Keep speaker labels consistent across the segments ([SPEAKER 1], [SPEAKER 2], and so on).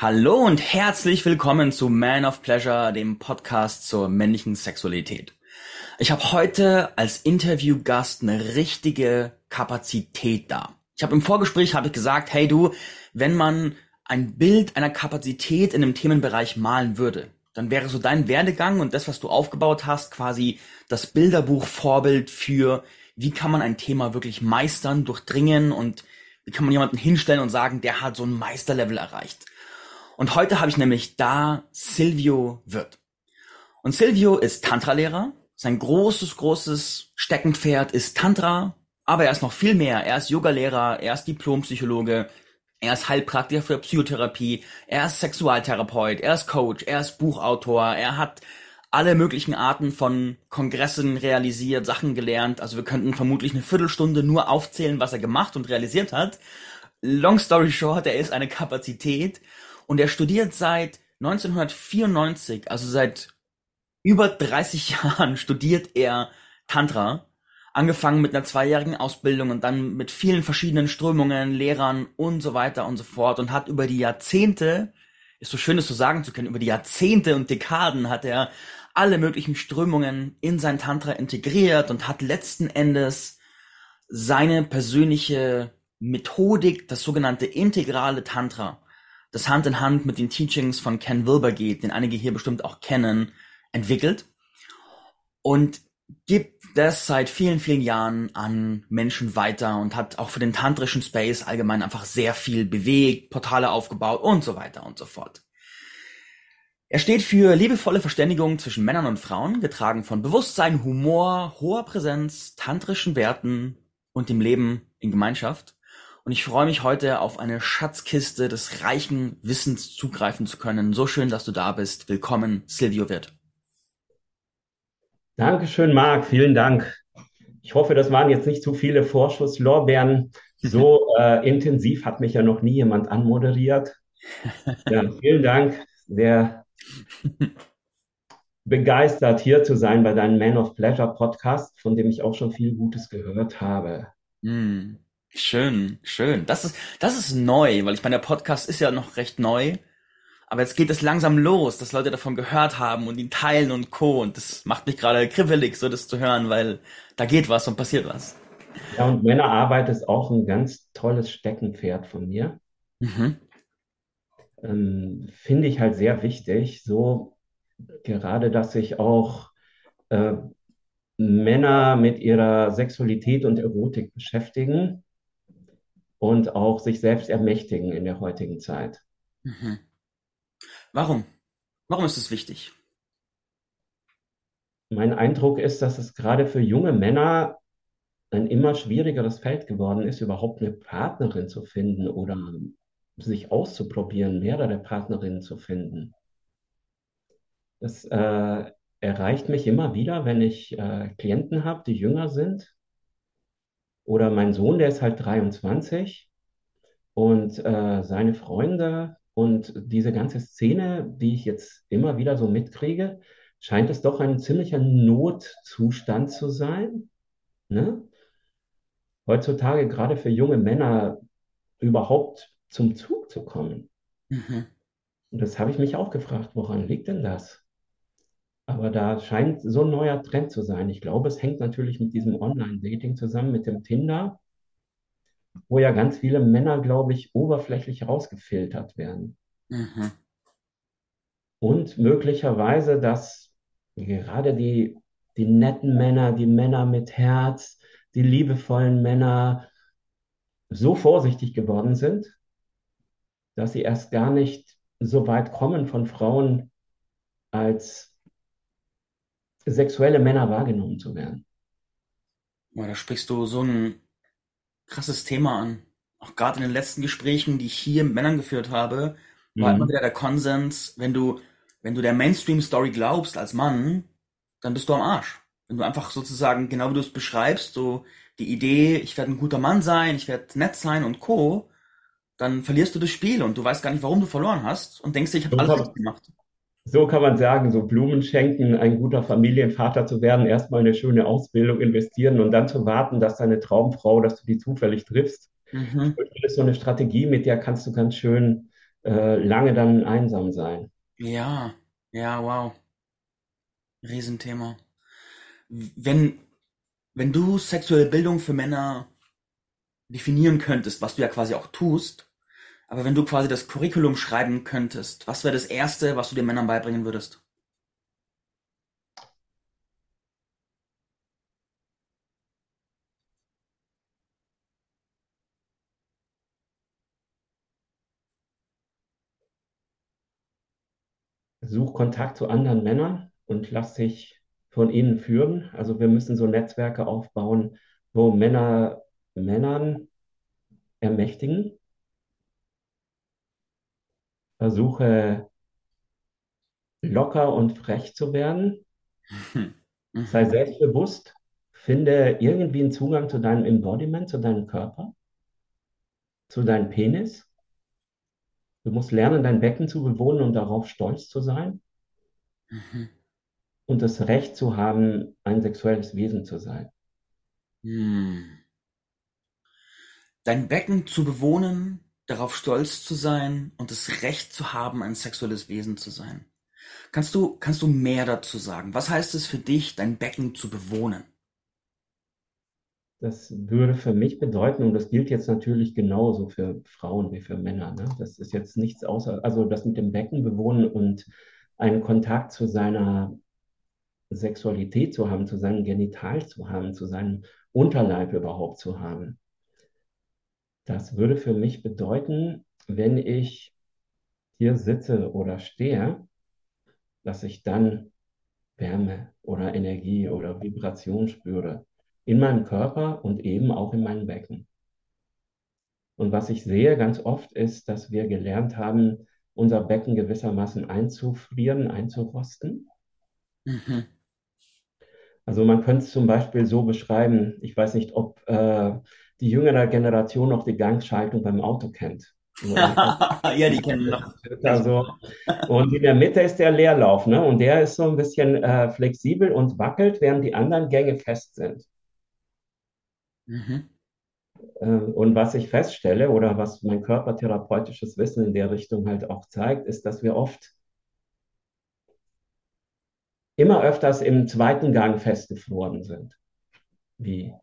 [SPEAKER 1] Hallo und herzlich willkommen zu Man of Pleasure, dem Podcast zur männlichen Sexualität. Ich habe heute als Interviewgast eine richtige Kapazität da. Ich habe im Vorgespräch habe ich gesagt, hey du, wenn man ein Bild einer Kapazität in einem Themenbereich malen würde, dann wäre so dein Werdegang und das, was du aufgebaut hast, quasi das Bilderbuch-Vorbild für, wie kann man ein Thema wirklich meistern, durchdringen und wie kann man jemanden hinstellen und sagen, der hat so ein Meisterlevel erreicht. Und heute habe ich nämlich da Silvio Wirth. Und Silvio ist Tantra-Lehrer. Sein großes, großes Steckenpferd ist Tantra. Aber er ist noch viel mehr. Er ist Yogalehrer, er ist Diplompsychologe, er ist Heilpraktiker für Psychotherapie, er ist Sexualtherapeut, er ist Coach, er ist Buchautor, er hat alle möglichen Arten von Kongressen realisiert, Sachen gelernt. Also wir könnten vermutlich eine Viertelstunde nur aufzählen, was er gemacht und realisiert hat. Long story short, er ist eine Kapazität und er studiert seit 1994, also seit über 30 Jahren studiert er Tantra. Angefangen mit einer zweijährigen Ausbildung und dann mit vielen verschiedenen Strömungen, Lehrern und so weiter und so fort und hat über die Jahrzehnte, ist so schön, das so sagen zu können, über die Jahrzehnte und Dekaden hat er alle möglichen Strömungen in sein Tantra integriert und hat letzten Endes seine persönliche Methodik, das sogenannte integrale Tantra, das Hand in Hand mit den Teachings von Ken Wilber geht, den einige hier bestimmt auch kennen, entwickelt und gibt das seit vielen, vielen Jahren an Menschen weiter und hat auch für den tantrischen Space allgemein einfach sehr viel bewegt, Portale aufgebaut und so weiter und so fort. Er steht für liebevolle Verständigung zwischen Männern und Frauen, getragen von Bewusstsein, Humor, hoher Präsenz, tantrischen Werten und dem Leben in Gemeinschaft und ich freue mich heute auf eine Schatzkiste des reichen Wissens zugreifen zu können. So schön, dass du da bist. Willkommen, Silvio Wirth.
[SPEAKER 2] Dankeschön, Marc. Vielen Dank. Ich hoffe, das waren jetzt nicht zu viele Vorschusslorbeeren. So äh, intensiv hat mich ja noch nie jemand anmoderiert. Ja, vielen Dank. Sehr begeistert, hier zu sein bei deinem Man of Pleasure Podcast, von dem ich auch schon viel Gutes gehört habe.
[SPEAKER 1] Mm. Schön, schön. Das ist, das ist neu, weil ich meine, der Podcast ist ja noch recht neu. Aber jetzt geht es langsam los, dass Leute davon gehört haben und ihn teilen und Co. Und das macht mich gerade kribbelig, so das zu hören, weil da geht was und passiert was.
[SPEAKER 2] Ja, und Männerarbeit ist auch ein ganz tolles Steckenpferd von mir. Mhm. Ähm, Finde ich halt sehr wichtig, so gerade, dass sich auch äh, Männer mit ihrer Sexualität und Erotik beschäftigen und auch sich selbst ermächtigen in der heutigen Zeit. Mhm.
[SPEAKER 1] Warum? Warum ist es wichtig?
[SPEAKER 2] Mein Eindruck ist, dass es gerade für junge Männer ein immer schwierigeres Feld geworden ist, überhaupt eine Partnerin zu finden oder sich auszuprobieren, mehrere Partnerinnen zu finden. Das äh, erreicht mich immer wieder, wenn ich äh, Klienten habe, die jünger sind oder mein Sohn, der ist halt 23 und äh, seine Freunde und diese ganze Szene, die ich jetzt immer wieder so mitkriege, scheint es doch ein ziemlicher Notzustand zu sein. Ne? Heutzutage gerade für junge Männer überhaupt zum Zug zu kommen. Mhm. Und das habe ich mich auch gefragt, woran liegt denn das? Aber da scheint so ein neuer Trend zu sein. Ich glaube, es hängt natürlich mit diesem Online-Dating zusammen, mit dem Tinder, wo ja ganz viele Männer, glaube ich, oberflächlich rausgefiltert werden. Mhm. Und möglicherweise, dass gerade die, die netten Männer, die Männer mit Herz, die liebevollen Männer so vorsichtig geworden sind, dass sie erst gar nicht so weit kommen von Frauen als sexuelle Männer wahrgenommen zu werden.
[SPEAKER 1] Boah, da sprichst du so ein krasses Thema an. Auch gerade in den letzten Gesprächen, die ich hier mit Männern geführt habe, war mhm. immer wieder der Konsens, wenn du, wenn du der Mainstream-Story glaubst als Mann, dann bist du am Arsch. Wenn du einfach sozusagen, genau wie du es beschreibst, so die Idee, ich werde ein guter Mann sein, ich werde nett sein und Co., dann verlierst du das Spiel und du weißt gar nicht, warum du verloren hast und denkst dir, ich habe alles gemacht
[SPEAKER 2] so kann man sagen, so Blumen schenken, ein guter Familienvater zu werden, erstmal eine schöne Ausbildung investieren und dann zu warten, dass deine Traumfrau, dass du die zufällig triffst. Mhm. Das ist so eine Strategie, mit der kannst du ganz schön äh, lange dann einsam sein.
[SPEAKER 1] Ja, ja, wow. Riesenthema. Wenn, wenn du sexuelle Bildung für Männer definieren könntest, was du ja quasi auch tust, aber wenn du quasi das Curriculum schreiben könntest, was wäre das Erste, was du den Männern beibringen würdest?
[SPEAKER 2] Such Kontakt zu anderen Männern und lass dich von ihnen führen. Also wir müssen so Netzwerke aufbauen, wo Männer Männern ermächtigen. Versuche locker und frech zu werden.
[SPEAKER 1] Mhm.
[SPEAKER 2] Sei selbstbewusst. Finde irgendwie einen Zugang zu deinem Embodiment, zu deinem Körper, zu deinem Penis. Du musst lernen, dein Becken zu bewohnen und darauf stolz zu sein
[SPEAKER 1] Mhm.
[SPEAKER 2] und das Recht zu haben, ein sexuelles Wesen zu sein.
[SPEAKER 1] Hm. Dein Becken zu bewohnen, darauf stolz zu sein und das Recht zu haben, ein sexuelles Wesen zu sein. Kannst du, kannst du mehr dazu sagen? Was heißt es für dich, dein Becken zu bewohnen?
[SPEAKER 2] Das würde für mich bedeuten, und das gilt jetzt natürlich genauso für Frauen wie für Männer, ne? Das ist jetzt nichts außer, also das mit dem Becken bewohnen und einen Kontakt zu seiner Sexualität zu haben, zu seinem Genital zu haben, zu seinem Unterleib überhaupt zu haben. Das würde für mich bedeuten, wenn ich hier sitze oder stehe, dass ich dann Wärme oder Energie oder Vibration spüre in meinem Körper und eben auch in meinem Becken. Und was ich sehe ganz oft ist, dass wir gelernt haben, unser Becken gewissermaßen einzufrieren, einzurosten.
[SPEAKER 1] Mhm.
[SPEAKER 2] Also man könnte es zum Beispiel so beschreiben, ich weiß nicht, ob äh, die jüngere Generation noch die Gangschaltung beim Auto kennt.
[SPEAKER 1] Ja, die kennen noch.
[SPEAKER 2] Also, und in der Mitte ist der Leerlauf, ne? Und der ist so ein bisschen äh, flexibel und wackelt, während die anderen Gänge fest sind.
[SPEAKER 1] Mhm.
[SPEAKER 2] Äh, und was ich feststelle oder was mein körpertherapeutisches Wissen in der Richtung halt auch zeigt, ist, dass wir oft immer öfters im zweiten Gang festgefroren sind, wie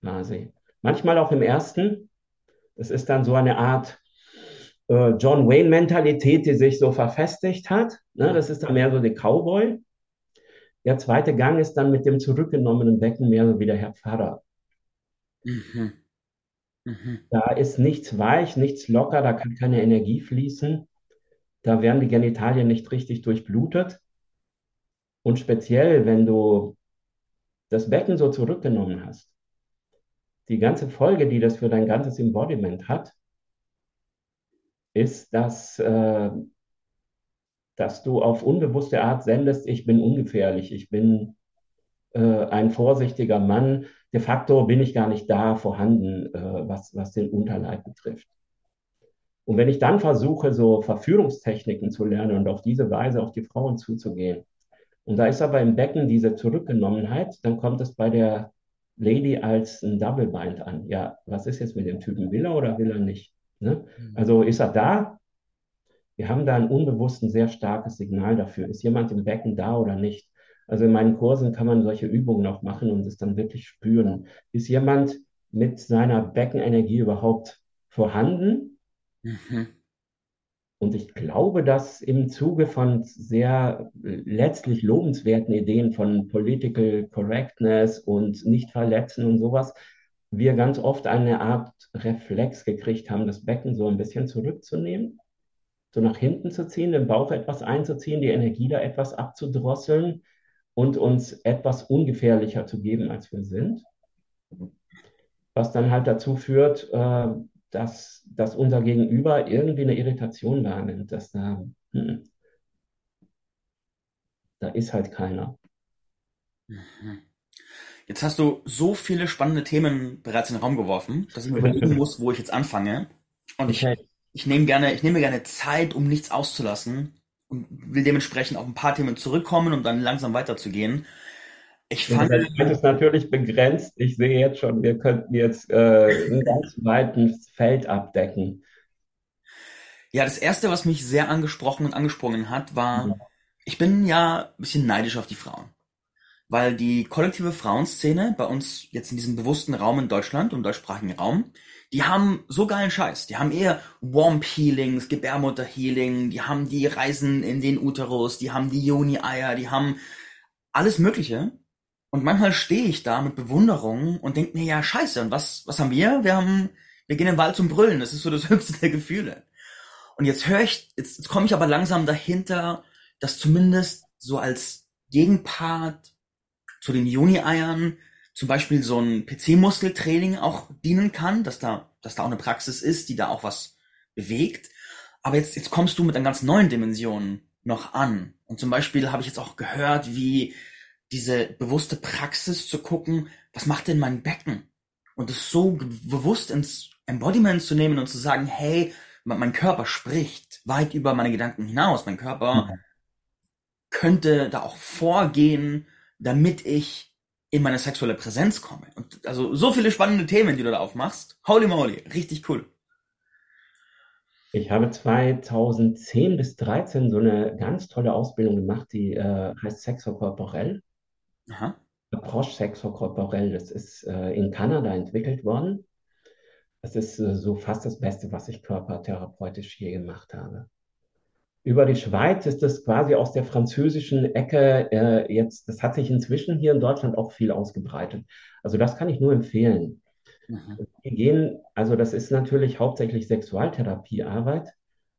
[SPEAKER 2] quasi. Manchmal auch im ersten. Es ist dann so eine Art äh, John Wayne-Mentalität, die sich so verfestigt hat. Ne? Das ist dann mehr so der Cowboy. Der zweite Gang ist dann mit dem zurückgenommenen Becken mehr so wie der Herr Pfarrer.
[SPEAKER 1] Mhm. Mhm.
[SPEAKER 2] Da ist nichts weich, nichts locker, da kann keine Energie fließen. Da werden die Genitalien nicht richtig durchblutet. Und speziell, wenn du das Becken so zurückgenommen hast, die ganze Folge, die das für dein ganzes Embodiment hat, ist, dass, äh, dass du auf unbewusste Art sendest, ich bin ungefährlich, ich bin äh, ein vorsichtiger Mann. De facto bin ich gar nicht da vorhanden, äh, was, was den Unterleib betrifft. Und wenn ich dann versuche, so Verführungstechniken zu lernen und auf diese Weise auf die Frauen zuzugehen, und da ist aber im Becken diese Zurückgenommenheit, dann kommt es bei der Lady als ein Double Bind an. Ja, was ist jetzt mit dem Typen? Will er oder will er nicht? Ne? Also ist er da? Wir haben da ein unbewusst ein sehr starkes Signal dafür. Ist jemand im Becken da oder nicht? Also in meinen Kursen kann man solche Übungen auch machen und es dann wirklich spüren. Ist jemand mit seiner Beckenenergie überhaupt vorhanden?
[SPEAKER 1] Mhm.
[SPEAKER 2] Und ich glaube, dass im Zuge von sehr letztlich lobenswerten Ideen von Political Correctness und nicht verletzen und sowas, wir ganz oft eine Art Reflex gekriegt haben, das Becken so ein bisschen zurückzunehmen, so nach hinten zu ziehen, den Bauch etwas einzuziehen, die Energie da etwas abzudrosseln und uns etwas ungefährlicher zu geben, als wir sind. Was dann halt dazu führt, äh, dass, dass unser Gegenüber irgendwie eine Irritation wahrnimmt, dass da, hm, da ist halt keiner.
[SPEAKER 1] Mhm. Jetzt hast du so viele spannende Themen bereits in den Raum geworfen, dass ich mir überlegen muss, wo ich jetzt anfange. Und ich,
[SPEAKER 2] Okay.
[SPEAKER 1] ich nehme gerne, ich nehme mir gerne Zeit, um nichts auszulassen und will dementsprechend auf ein paar Themen zurückkommen, um dann langsam weiterzugehen. Ich
[SPEAKER 2] Ja,
[SPEAKER 1] fange,
[SPEAKER 2] Die Zeit ist natürlich begrenzt. Ich sehe jetzt schon, wir könnten jetzt äh, ein ganz weites Feld abdecken.
[SPEAKER 1] Ja, das erste, was mich sehr angesprochen und angesprungen hat, war,
[SPEAKER 2] Mhm.
[SPEAKER 1] ich bin ja ein bisschen neidisch auf die Frauen. Weil die kollektive Frauenszene bei uns jetzt in diesem bewussten Raum in Deutschland, im deutschsprachigen Raum, die haben so geilen Scheiß. Die haben eher Womb Healings, Gebärmutter Healing, die haben die Reisen in den Uterus, die haben die Joni-Eier, die haben alles Mögliche. Und manchmal stehe ich da mit Bewunderung und denke mir, ja, scheiße, und was, was haben wir? Wir haben, wir gehen den Wald zum Brüllen. Das ist so das höchste der Gefühle. Und jetzt höre ich, jetzt, jetzt komme ich aber langsam dahinter, dass zumindest so als Gegenpart zu den Juni-Eiern zum Beispiel so ein PC-Muskeltraining auch dienen kann, dass da, dass da auch eine Praxis ist, die da auch was bewegt. Aber jetzt, jetzt kommst du mit einer ganz neuen Dimension noch an. Und zum Beispiel habe ich jetzt auch gehört, wie diese bewusste Praxis zu gucken, was macht denn mein Becken? Und es so bewusst ins Embodiment zu nehmen und zu sagen, hey, mein mein Körper spricht weit über meine Gedanken hinaus. Mein Körper
[SPEAKER 2] Mhm.
[SPEAKER 1] könnte da auch vorgehen, damit ich in meine sexuelle Präsenz komme. Und also so viele spannende Themen, die du da aufmachst. Holy moly, richtig cool.
[SPEAKER 2] Ich habe 2010 bis 13 so eine ganz tolle Ausbildung gemacht, die äh, heißt Sexo Corporell.
[SPEAKER 1] Aha.
[SPEAKER 2] Approche Sexo Corporell. Das ist äh, in Kanada entwickelt worden. Das ist äh, so fast das Beste, was ich körpertherapeutisch je gemacht habe. Über die Schweiz ist das quasi aus der französischen Ecke äh, jetzt, das hat sich inzwischen hier in Deutschland auch viel ausgebreitet. Also das kann ich nur empfehlen.
[SPEAKER 1] Mhm.
[SPEAKER 2] Wir gehen, also das ist natürlich hauptsächlich Sexualtherapiearbeit.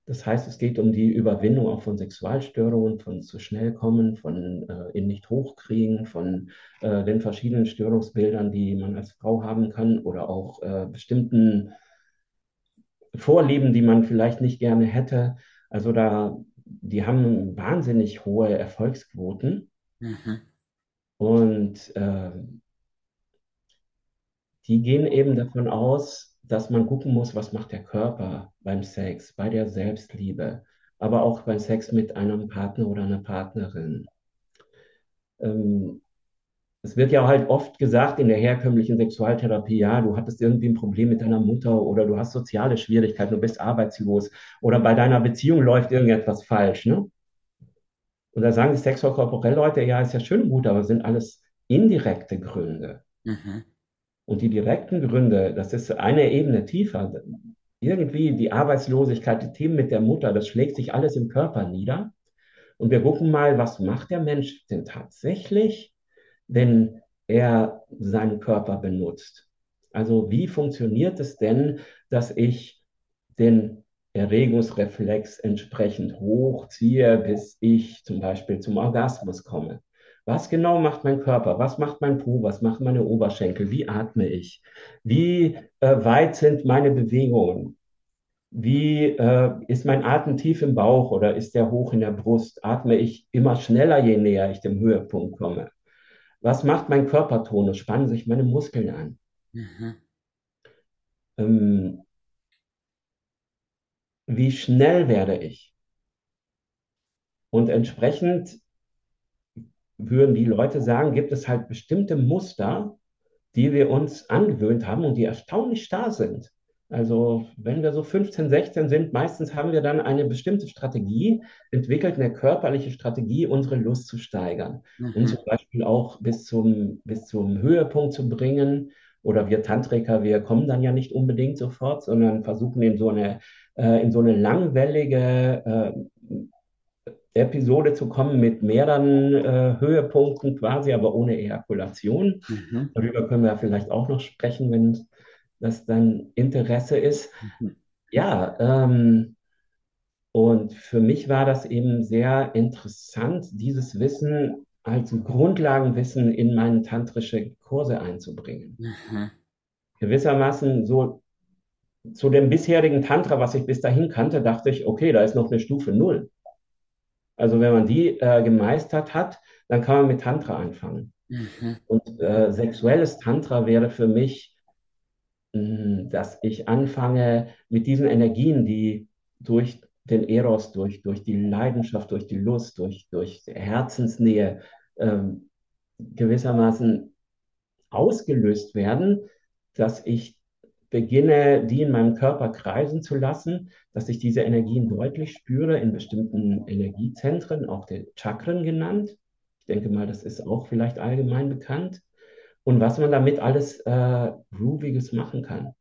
[SPEAKER 2] Das heißt, es geht um die Überwindung auch von Sexualstörungen, von zu schnell kommen, von äh, in nicht hochkriegen, von äh, den verschiedenen Störungsbildern, die man als Frau haben kann oder auch äh, bestimmten Vorlieben, die man vielleicht nicht gerne hätte. Also da, die haben wahnsinnig hohe Erfolgsquoten
[SPEAKER 1] Mhm.
[SPEAKER 2] und äh, die gehen eben davon aus, dass man gucken muss, was macht der Körper beim Sex, bei der Selbstliebe, aber auch beim Sex mit einem Partner oder einer Partnerin. Ähm, es wird ja halt oft gesagt in der herkömmlichen Sexualtherapie, ja, du hattest irgendwie ein Problem mit deiner Mutter oder du hast soziale Schwierigkeiten, du bist arbeitslos oder bei deiner Beziehung läuft irgendetwas falsch, ne? Und da sagen die Sexualkorporell-Leute, ja, ist ja schön gut, aber sind alles indirekte Gründe.
[SPEAKER 1] Mhm.
[SPEAKER 2] Und die direkten Gründe, das ist eine Ebene tiefer. Irgendwie die Arbeitslosigkeit, die Themen mit der Mutter, das schlägt sich alles im Körper nieder. Und wir gucken mal, was macht der Mensch denn tatsächlich, wenn er seinen Körper benutzt? Also wie funktioniert es denn, dass ich den Erregungsreflex entsprechend hochziehe, bis ich zum Beispiel zum Orgasmus komme? Was genau macht mein Körper? Was macht mein Po? Was machen meine Oberschenkel? Wie atme ich? Wie äh, weit sind meine Bewegungen? Wie äh, ist mein Atem tief im Bauch oder ist der hoch in der Brust? Atme ich immer schneller, je näher ich dem Höhepunkt komme? Was macht mein Körpertonus? Spannen sich meine Muskeln an?
[SPEAKER 1] Mhm.
[SPEAKER 2] Ähm, wie schnell werde ich? Und entsprechend würden die Leute sagen, gibt es halt bestimmte Muster, die wir uns angewöhnt haben und die erstaunlich starr sind. Also wenn wir so 15, 16 sind, meistens haben wir dann eine bestimmte Strategie entwickelt, eine körperliche Strategie, unsere Lust zu steigern und
[SPEAKER 1] Mhm.
[SPEAKER 2] zum Beispiel auch bis zum, bis zum Höhepunkt zu bringen. Oder wir Tantriker, wir kommen dann ja nicht unbedingt sofort, sondern versuchen in so eine, äh, in so eine langwellige äh, Episode zu kommen mit mehreren äh, Höhepunkten quasi, aber ohne Ejakulation.
[SPEAKER 1] Mhm.
[SPEAKER 2] Darüber können wir vielleicht auch noch sprechen, wenn das dein Interesse ist.
[SPEAKER 1] Mhm.
[SPEAKER 2] Ja, ähm, und für mich war das eben sehr interessant, dieses Wissen als Grundlagenwissen in meine tantrische Kurse einzubringen.
[SPEAKER 1] Mhm.
[SPEAKER 2] Gewissermaßen so zu dem bisherigen Tantra, was ich bis dahin kannte, dachte ich, okay, da ist noch eine Stufe Null. Also wenn man die äh, gemeistert hat, dann kann man mit Tantra anfangen.
[SPEAKER 1] Mhm.
[SPEAKER 2] Und äh, sexuelles Tantra wäre für mich, mh, dass ich anfange mit diesen Energien, die durch den Eros, durch, durch die Leidenschaft, durch die Lust, durch, durch Herzensnähe ähm, gewissermaßen ausgelöst werden, dass ich beginne, die in meinem Körper kreisen zu lassen, dass ich diese Energien deutlich spüre in bestimmten Energiezentren, auch der Chakren genannt. Ich denke mal, das ist auch vielleicht allgemein bekannt. Und was man damit alles äh, Grooviges machen kann.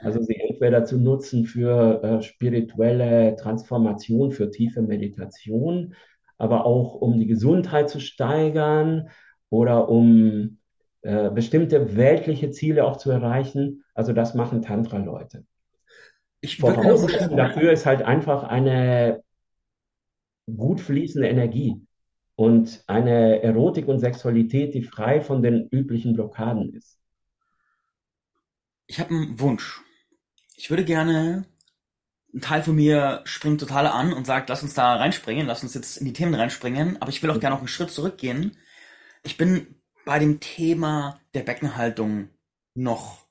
[SPEAKER 2] Also sie entweder zu nutzen für äh, spirituelle Transformation, für tiefe Meditation, aber auch um die Gesundheit zu steigern oder um äh, bestimmte weltliche Ziele auch zu erreichen. Also das machen Tantra-Leute. Voraussetzung dafür ist halt einfach eine gut fließende Energie und eine Erotik und Sexualität, die frei von den üblichen Blockaden ist.
[SPEAKER 1] Ich habe einen Wunsch. Ich würde gerne ein Teil von mir springt total an und sagt, lass uns da reinspringen, lass uns jetzt in die Themen reinspringen, aber ich will auch gerne noch einen Schritt zurückgehen. Ich bin bei dem Thema der Beckenhaltung noch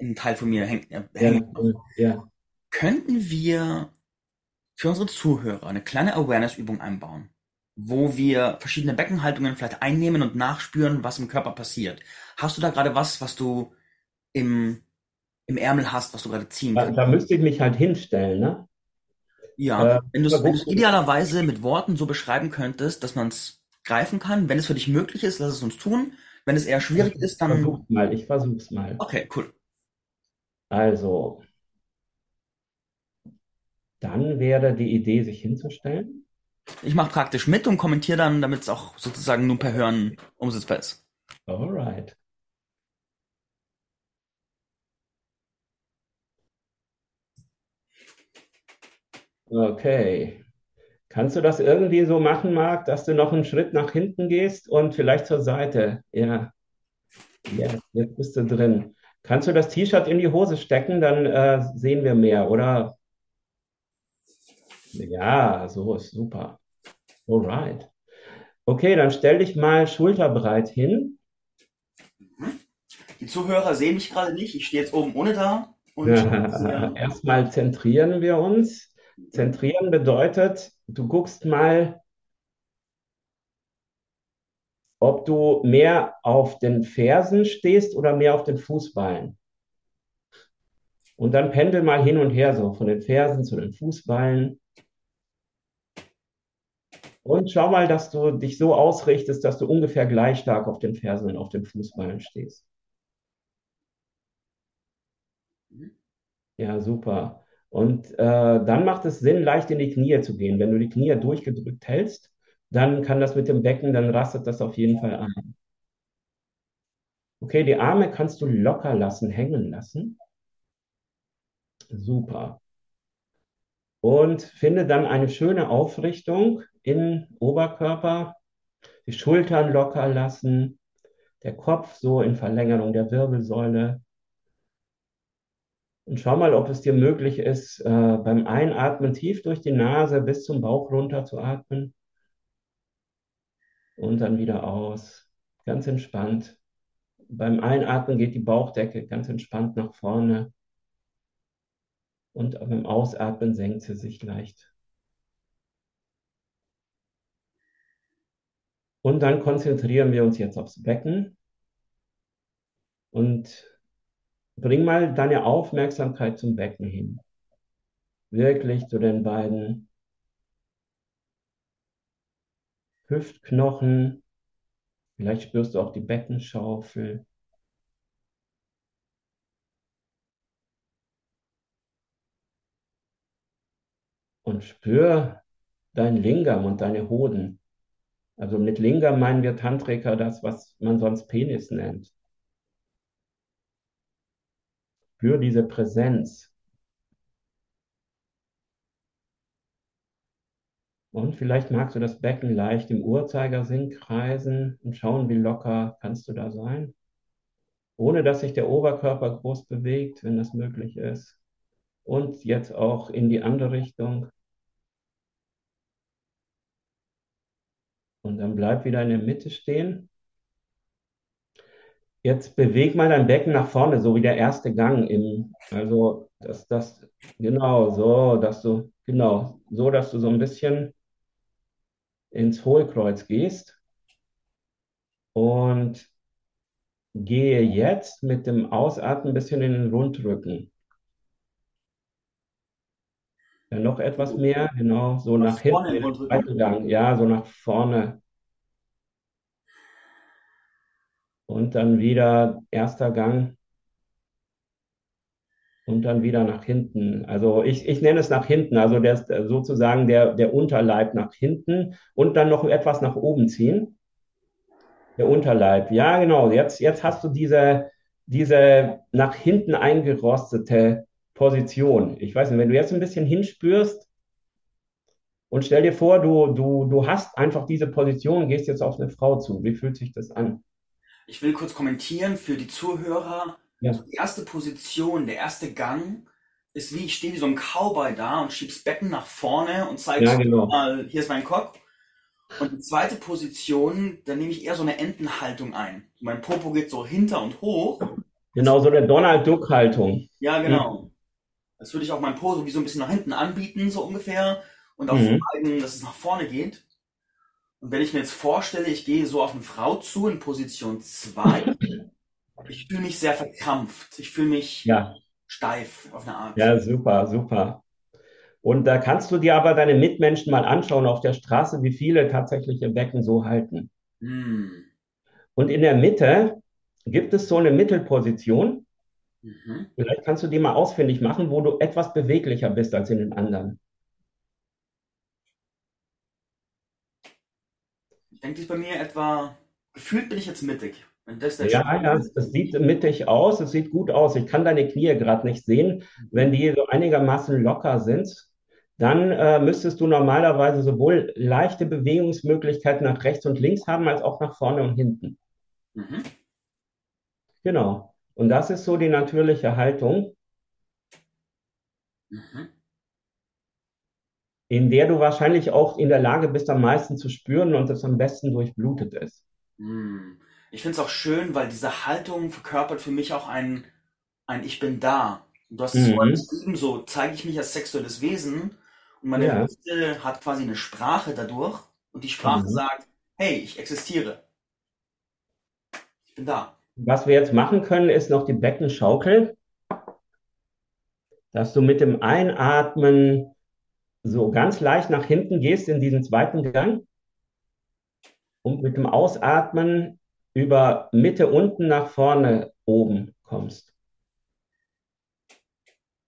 [SPEAKER 1] ein Teil von mir hängt. Äh, hängt. Ja, ja. Könnten wir für unsere Zuhörer eine kleine Awareness-Übung einbauen, wo wir verschiedene Beckenhaltungen vielleicht einnehmen und nachspüren, was im Körper passiert? Hast du da gerade was, was du im im Ärmel hast, was du gerade ziehen
[SPEAKER 2] da, Da müsste ich mich halt hinstellen, ne?
[SPEAKER 1] Ja, äh, wenn du es idealerweise mit Worten so beschreiben könntest, dass man es greifen kann. Wenn es für dich möglich ist, lass es uns tun. Wenn es eher schwierig
[SPEAKER 2] ich
[SPEAKER 1] ist, dann.
[SPEAKER 2] Versuch's mal, ich versuch's mal.
[SPEAKER 1] Okay, cool.
[SPEAKER 2] Also, dann wäre die Idee, sich hinzustellen.
[SPEAKER 1] Ich mache praktisch mit und kommentiere dann, damit es auch sozusagen nur per Hören umsetzbar ist.
[SPEAKER 2] Alright. Okay. Kannst du das irgendwie so machen, Marc, dass du noch einen Schritt nach hinten gehst und vielleicht zur Seite? Ja. Ja, jetzt bist du drin. Kannst du das T-Shirt in die Hose stecken, dann äh, sehen wir mehr, oder? Ja, so ist super. Alright. Okay, dann stell dich mal schulterbreit hin.
[SPEAKER 1] Die Zuhörer sehen mich gerade nicht. Ich stehe jetzt oben ohne da.
[SPEAKER 2] Und ja, erstmal zentrieren wir uns. Zentrieren bedeutet, du guckst mal, ob du mehr auf den Fersen stehst oder mehr auf den Fußballen. Und dann pendel mal hin und her so von den Fersen zu den Fußballen. Und schau mal, dass du dich so ausrichtest, dass du ungefähr gleich stark auf den Fersen und auf den Fußballen stehst. Ja, super. Und äh, dann macht es Sinn, leicht in die Knie zu gehen. Wenn du die Knie durchgedrückt hältst, dann kann das mit dem Becken, dann rastet das auf jeden Fall ein. Okay, die Arme kannst du locker lassen, hängen lassen. Super. Und finde dann eine schöne Aufrichtung in Oberkörper. Die Schultern locker lassen, der Kopf so in Verlängerung der Wirbelsäule. Und schau mal, ob es dir möglich ist, äh, beim Einatmen tief durch die Nase bis zum Bauch runter zu atmen. Und dann wieder aus. Ganz entspannt. Beim Einatmen geht die Bauchdecke ganz entspannt nach vorne. Und beim Ausatmen senkt sie sich leicht. Und dann konzentrieren wir uns jetzt aufs Becken. Und Bring mal deine Aufmerksamkeit zum Becken hin. Wirklich zu den beiden Hüftknochen. Vielleicht spürst du auch die Beckenschaufel. Und spür dein Lingam und deine Hoden. Also mit Lingam meinen wir Tantriker das, was man sonst Penis nennt. Spür diese Präsenz. Und vielleicht magst du das Becken leicht im Uhrzeigersinn kreisen und schauen, wie locker kannst du da sein. Ohne dass sich der Oberkörper groß bewegt, wenn das möglich ist. Und jetzt auch in die andere Richtung. Und dann bleib wieder in der Mitte stehen. Jetzt beweg mal dein Becken nach vorne, so wie der erste Gang im, also dass das, genau, so, dass du, genau, so, dass du so ein bisschen ins Hohlkreuz gehst. Und gehe jetzt mit dem Ausatmen ein bisschen in den Rundrücken. Ja, noch etwas mehr, genau, so nach
[SPEAKER 1] vorne
[SPEAKER 2] hinten. Ja, so nach vorne. Und dann wieder erster Gang und dann wieder nach hinten. Also ich, ich nenne es nach hinten, also der, sozusagen der, der Unterleib nach hinten und dann noch etwas nach oben ziehen. Der Unterleib, ja genau. Jetzt, jetzt hast du diese, diese nach hinten eingerostete Position. Ich weiß nicht, wenn du jetzt ein bisschen hinspürst und stell dir vor, du, du, du hast einfach diese Position, gehst jetzt auf eine Frau zu. Wie fühlt sich das an?
[SPEAKER 1] Ich will kurz kommentieren für die Zuhörer.
[SPEAKER 2] Ja.
[SPEAKER 1] Die erste Position, der erste Gang ist wie, ich stehe wie so ein Cowboy da und schieb's Becken nach vorne und zeige
[SPEAKER 2] Ja, genau.
[SPEAKER 1] mal, hier ist mein Kopf. Und die zweite Position, da nehme ich eher so eine Entenhaltung ein. Mein Popo geht so hinter und hoch.
[SPEAKER 2] Genau so eine Donald Duck-Haltung.
[SPEAKER 1] Ja, genau. Als würde ich auch mein Po so wie so ein bisschen nach hinten anbieten, so ungefähr. Und auch
[SPEAKER 2] Mhm.
[SPEAKER 1] zeigen, dass es nach vorne geht. Und wenn ich mir jetzt vorstelle, ich gehe so auf eine Frau zu in Position 2, ich fühle mich sehr verkrampft. Ich fühle mich
[SPEAKER 2] Ja,
[SPEAKER 1] steif auf eine Art.
[SPEAKER 2] ja, super, super. Und da kannst du dir aber deine Mitmenschen mal anschauen auf der Straße, wie viele tatsächlich ihr Becken so halten.
[SPEAKER 1] Hm.
[SPEAKER 2] Und in der Mitte gibt es so eine Mittelposition.
[SPEAKER 1] Mhm.
[SPEAKER 2] Vielleicht kannst du die mal ausfindig machen, wo du etwas beweglicher bist als in den anderen.
[SPEAKER 1] Ich denke, die ist bei mir etwa, gefühlt bin ich jetzt mittig. Das
[SPEAKER 2] Ja,
[SPEAKER 1] ist.
[SPEAKER 2] es sieht mittig aus, es sieht gut aus. Ich kann deine Knie gerade nicht sehen. Wenn die so einigermaßen locker sind, dann äh, müsstest du normalerweise sowohl leichte Bewegungsmöglichkeiten nach rechts und links haben, als auch nach vorne und hinten.
[SPEAKER 1] Mhm.
[SPEAKER 2] Genau. Und das ist so die natürliche Haltung,
[SPEAKER 1] Mhm.
[SPEAKER 2] In der du wahrscheinlich auch in der Lage bist, am meisten zu spüren und das am besten durchblutet ist.
[SPEAKER 1] Hm. Ich finde es auch schön, weil diese Haltung verkörpert für mich auch ein, ein Ich bin da. Du hast es
[SPEAKER 2] Mhm.
[SPEAKER 1] vorhin beschrieben, so zeige ich mich als sexuelles Wesen und meine
[SPEAKER 2] Ja.
[SPEAKER 1] Hat quasi eine Sprache dadurch und die Sprache
[SPEAKER 2] Mhm.
[SPEAKER 1] sagt, hey, ich existiere. Ich bin da.
[SPEAKER 2] Was wir jetzt machen können, ist noch die Beckenschaukel, dass du mit dem Einatmen so ganz leicht nach hinten gehst in diesen zweiten Gang und mit dem Ausatmen über Mitte unten nach vorne oben kommst.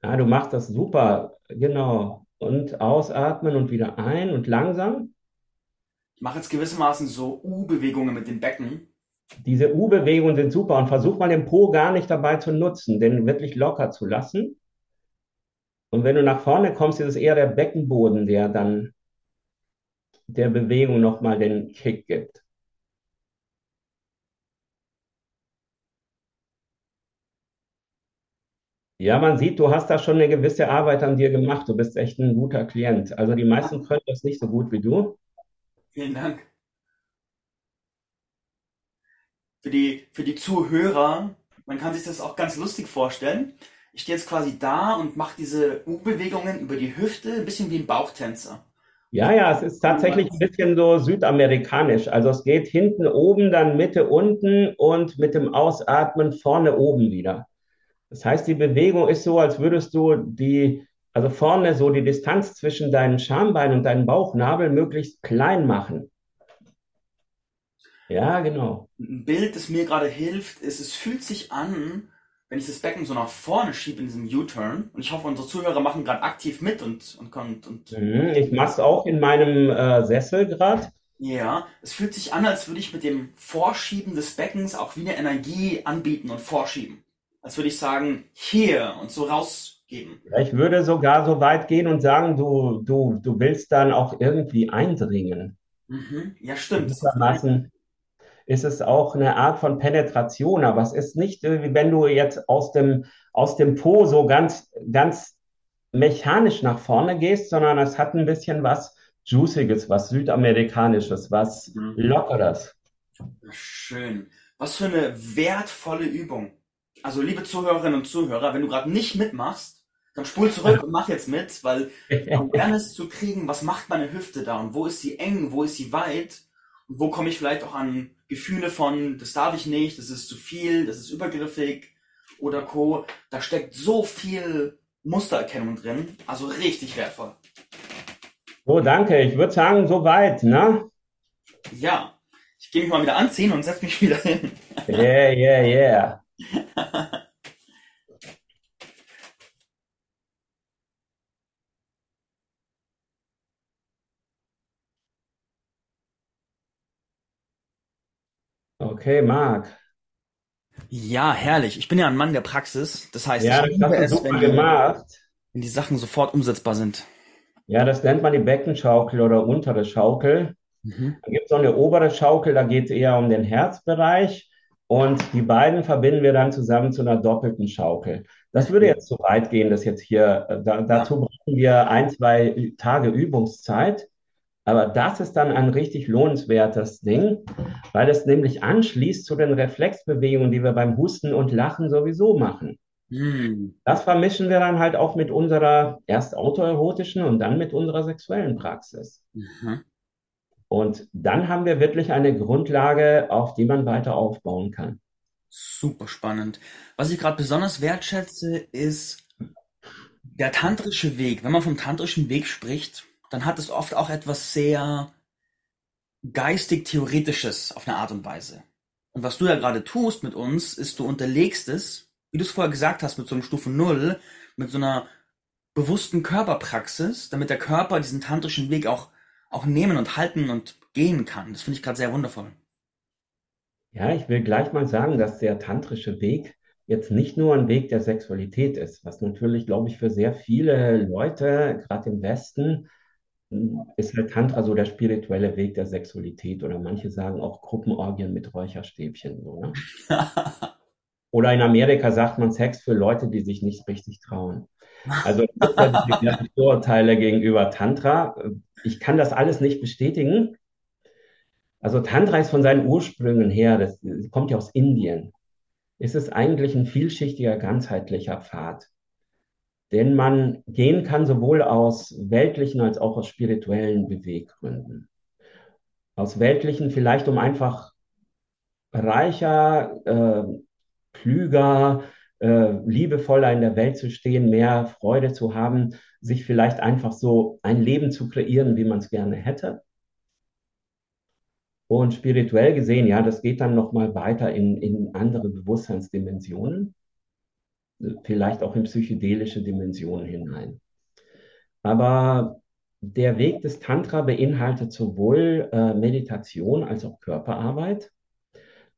[SPEAKER 2] Ja, du machst das super, genau. Und ausatmen und wieder ein und langsam.
[SPEAKER 1] Ich mache jetzt gewissermaßen so U-Bewegungen mit dem Becken.
[SPEAKER 2] Diese U-Bewegungen sind super und versuch mal den Po gar nicht dabei zu nutzen, den wirklich locker zu lassen. Und wenn du nach vorne kommst, ist es eher der Beckenboden, der dann der Bewegung nochmal den Kick gibt. Ja, man sieht, du hast da schon eine gewisse Arbeit an dir gemacht. Du bist echt ein guter Klient. Also die meisten können das nicht so gut wie du.
[SPEAKER 1] Vielen Dank. Für die, für die Zuhörer, man kann sich das auch ganz lustig vorstellen. Ich stehe jetzt quasi da und mache diese U-Bewegungen über die Hüfte, ein bisschen wie ein Bauchtänzer.
[SPEAKER 2] Ja, ja, es ist tatsächlich ein bisschen so südamerikanisch. Also es geht hinten oben, dann Mitte unten und mit dem Ausatmen vorne oben wieder. Das heißt, die Bewegung ist so, als würdest du die, also vorne so die Distanz zwischen deinen Schambeinen und deinem Bauchnabel möglichst klein machen. Ja, genau.
[SPEAKER 1] Ein Bild, das mir gerade hilft, ist, es fühlt sich an, wenn ich das Becken so nach vorne schiebe in diesem U-Turn. Und ich hoffe, unsere Zuhörer machen gerade aktiv mit und, und, und, und
[SPEAKER 2] Mhm, Ich mache es auch in meinem äh, Sessel gerade.
[SPEAKER 1] ja, es fühlt sich an, als würde ich mit dem Vorschieben des Beckens auch wie eine Energie anbieten und vorschieben. Als würde ich sagen, hier und so rausgeben.
[SPEAKER 2] Ich würde sogar so weit gehen und sagen, du, du, du willst dann auch irgendwie eindringen.
[SPEAKER 1] Mhm. Ja, stimmt.
[SPEAKER 2] Gewissermaßen ist es auch eine Art von Penetration, aber es ist nicht, wie wenn du jetzt aus dem, aus dem Po so ganz, ganz mechanisch nach vorne gehst, sondern es hat ein bisschen was Juiciges, was Südamerikanisches, was
[SPEAKER 1] Mhm.
[SPEAKER 2] Lockeres.
[SPEAKER 1] Schön. Was für eine wertvolle Übung. Also, liebe Zuhörerinnen und Zuhörer, wenn du gerade nicht mitmachst, dann spul zurück und mach jetzt mit, weil Awareness zu kriegen, was macht meine Hüfte da und wo ist sie eng, wo ist sie weit wo komme ich vielleicht auch an Gefühle von, das darf ich nicht, das ist zu viel, das ist übergriffig oder Co. Da steckt so viel Mustererkennung drin, also richtig wertvoll.
[SPEAKER 2] Oh, danke. Ich würde sagen, soweit, ne?
[SPEAKER 1] Ja, ich gehe mich mal wieder anziehen und setze mich wieder hin.
[SPEAKER 2] Yeah, yeah, yeah. Okay, Marc.
[SPEAKER 1] Ja, herrlich. Ich bin ja ein Mann der Praxis. Das heißt,
[SPEAKER 2] Ja,
[SPEAKER 1] ich
[SPEAKER 2] das hast du
[SPEAKER 1] es, wenn
[SPEAKER 2] super
[SPEAKER 1] die,
[SPEAKER 2] gemacht.
[SPEAKER 1] wenn die Sachen sofort umsetzbar sind.
[SPEAKER 2] Ja, das nennt man die Beckenschaukel oder untere Schaukel.
[SPEAKER 1] Mhm.
[SPEAKER 2] Dann gibt es noch eine obere Schaukel, da geht es eher um den Herzbereich. Und die beiden verbinden wir dann zusammen zu einer doppelten Schaukel. Das würde jetzt zu weit gehen, das jetzt hier. äh, Da, dazu brauchen wir ein, zwei Tage Übungszeit. Aber das ist dann ein richtig lohnenswertes Ding, weil es nämlich anschließt zu den Reflexbewegungen, die wir beim Husten und Lachen sowieso machen.
[SPEAKER 1] Hm.
[SPEAKER 2] Das vermischen wir dann halt auch mit unserer erst autoerotischen und dann mit unserer sexuellen Praxis.
[SPEAKER 1] Mhm.
[SPEAKER 2] Und dann haben wir wirklich eine Grundlage, auf die man weiter aufbauen kann.
[SPEAKER 1] Super spannend. Was ich gerade besonders wertschätze, ist der tantrische Weg. Wenn man vom tantrischen Weg spricht, dann hat es oft auch etwas sehr geistig-theoretisches auf eine Art und Weise. Und was du ja gerade tust mit uns, ist, du unterlegst es, wie du es vorher gesagt hast, mit so einem Stufe Null, mit so einer bewussten Körperpraxis, damit der Körper diesen tantrischen Weg auch, auch nehmen und halten und gehen kann. Das finde ich gerade sehr wundervoll.
[SPEAKER 2] Ja, ich will gleich mal sagen, dass der tantrische Weg jetzt nicht nur ein Weg der Sexualität ist, was natürlich, glaube ich, für sehr viele Leute, gerade im Westen, ist halt Tantra so der spirituelle Weg der Sexualität oder manche sagen auch Gruppenorgien mit Räucherstäbchen, so, ne? Oder in Amerika sagt man Sex für Leute, die sich nicht richtig trauen. Also es ganzen Vorurteile gegenüber Tantra. Ich kann das alles nicht bestätigen. Also Tantra ist von seinen Ursprüngen her, das kommt ja aus Indien. Es ist eigentlich ein vielschichtiger, ganzheitlicher Pfad, den man gehen kann, sowohl aus weltlichen als auch aus spirituellen Beweggründen. Aus weltlichen vielleicht, um einfach reicher, äh, klüger, äh, liebevoller in der Welt zu stehen, mehr Freude zu haben, sich vielleicht einfach so ein Leben zu kreieren, wie man es gerne hätte. Und spirituell gesehen, ja, das geht dann nochmal weiter in, in andere Bewusstseinsdimensionen, vielleicht auch in psychedelische Dimensionen hinein. Aber der Weg des Tantra beinhaltet sowohl äh, Meditation als auch Körperarbeit.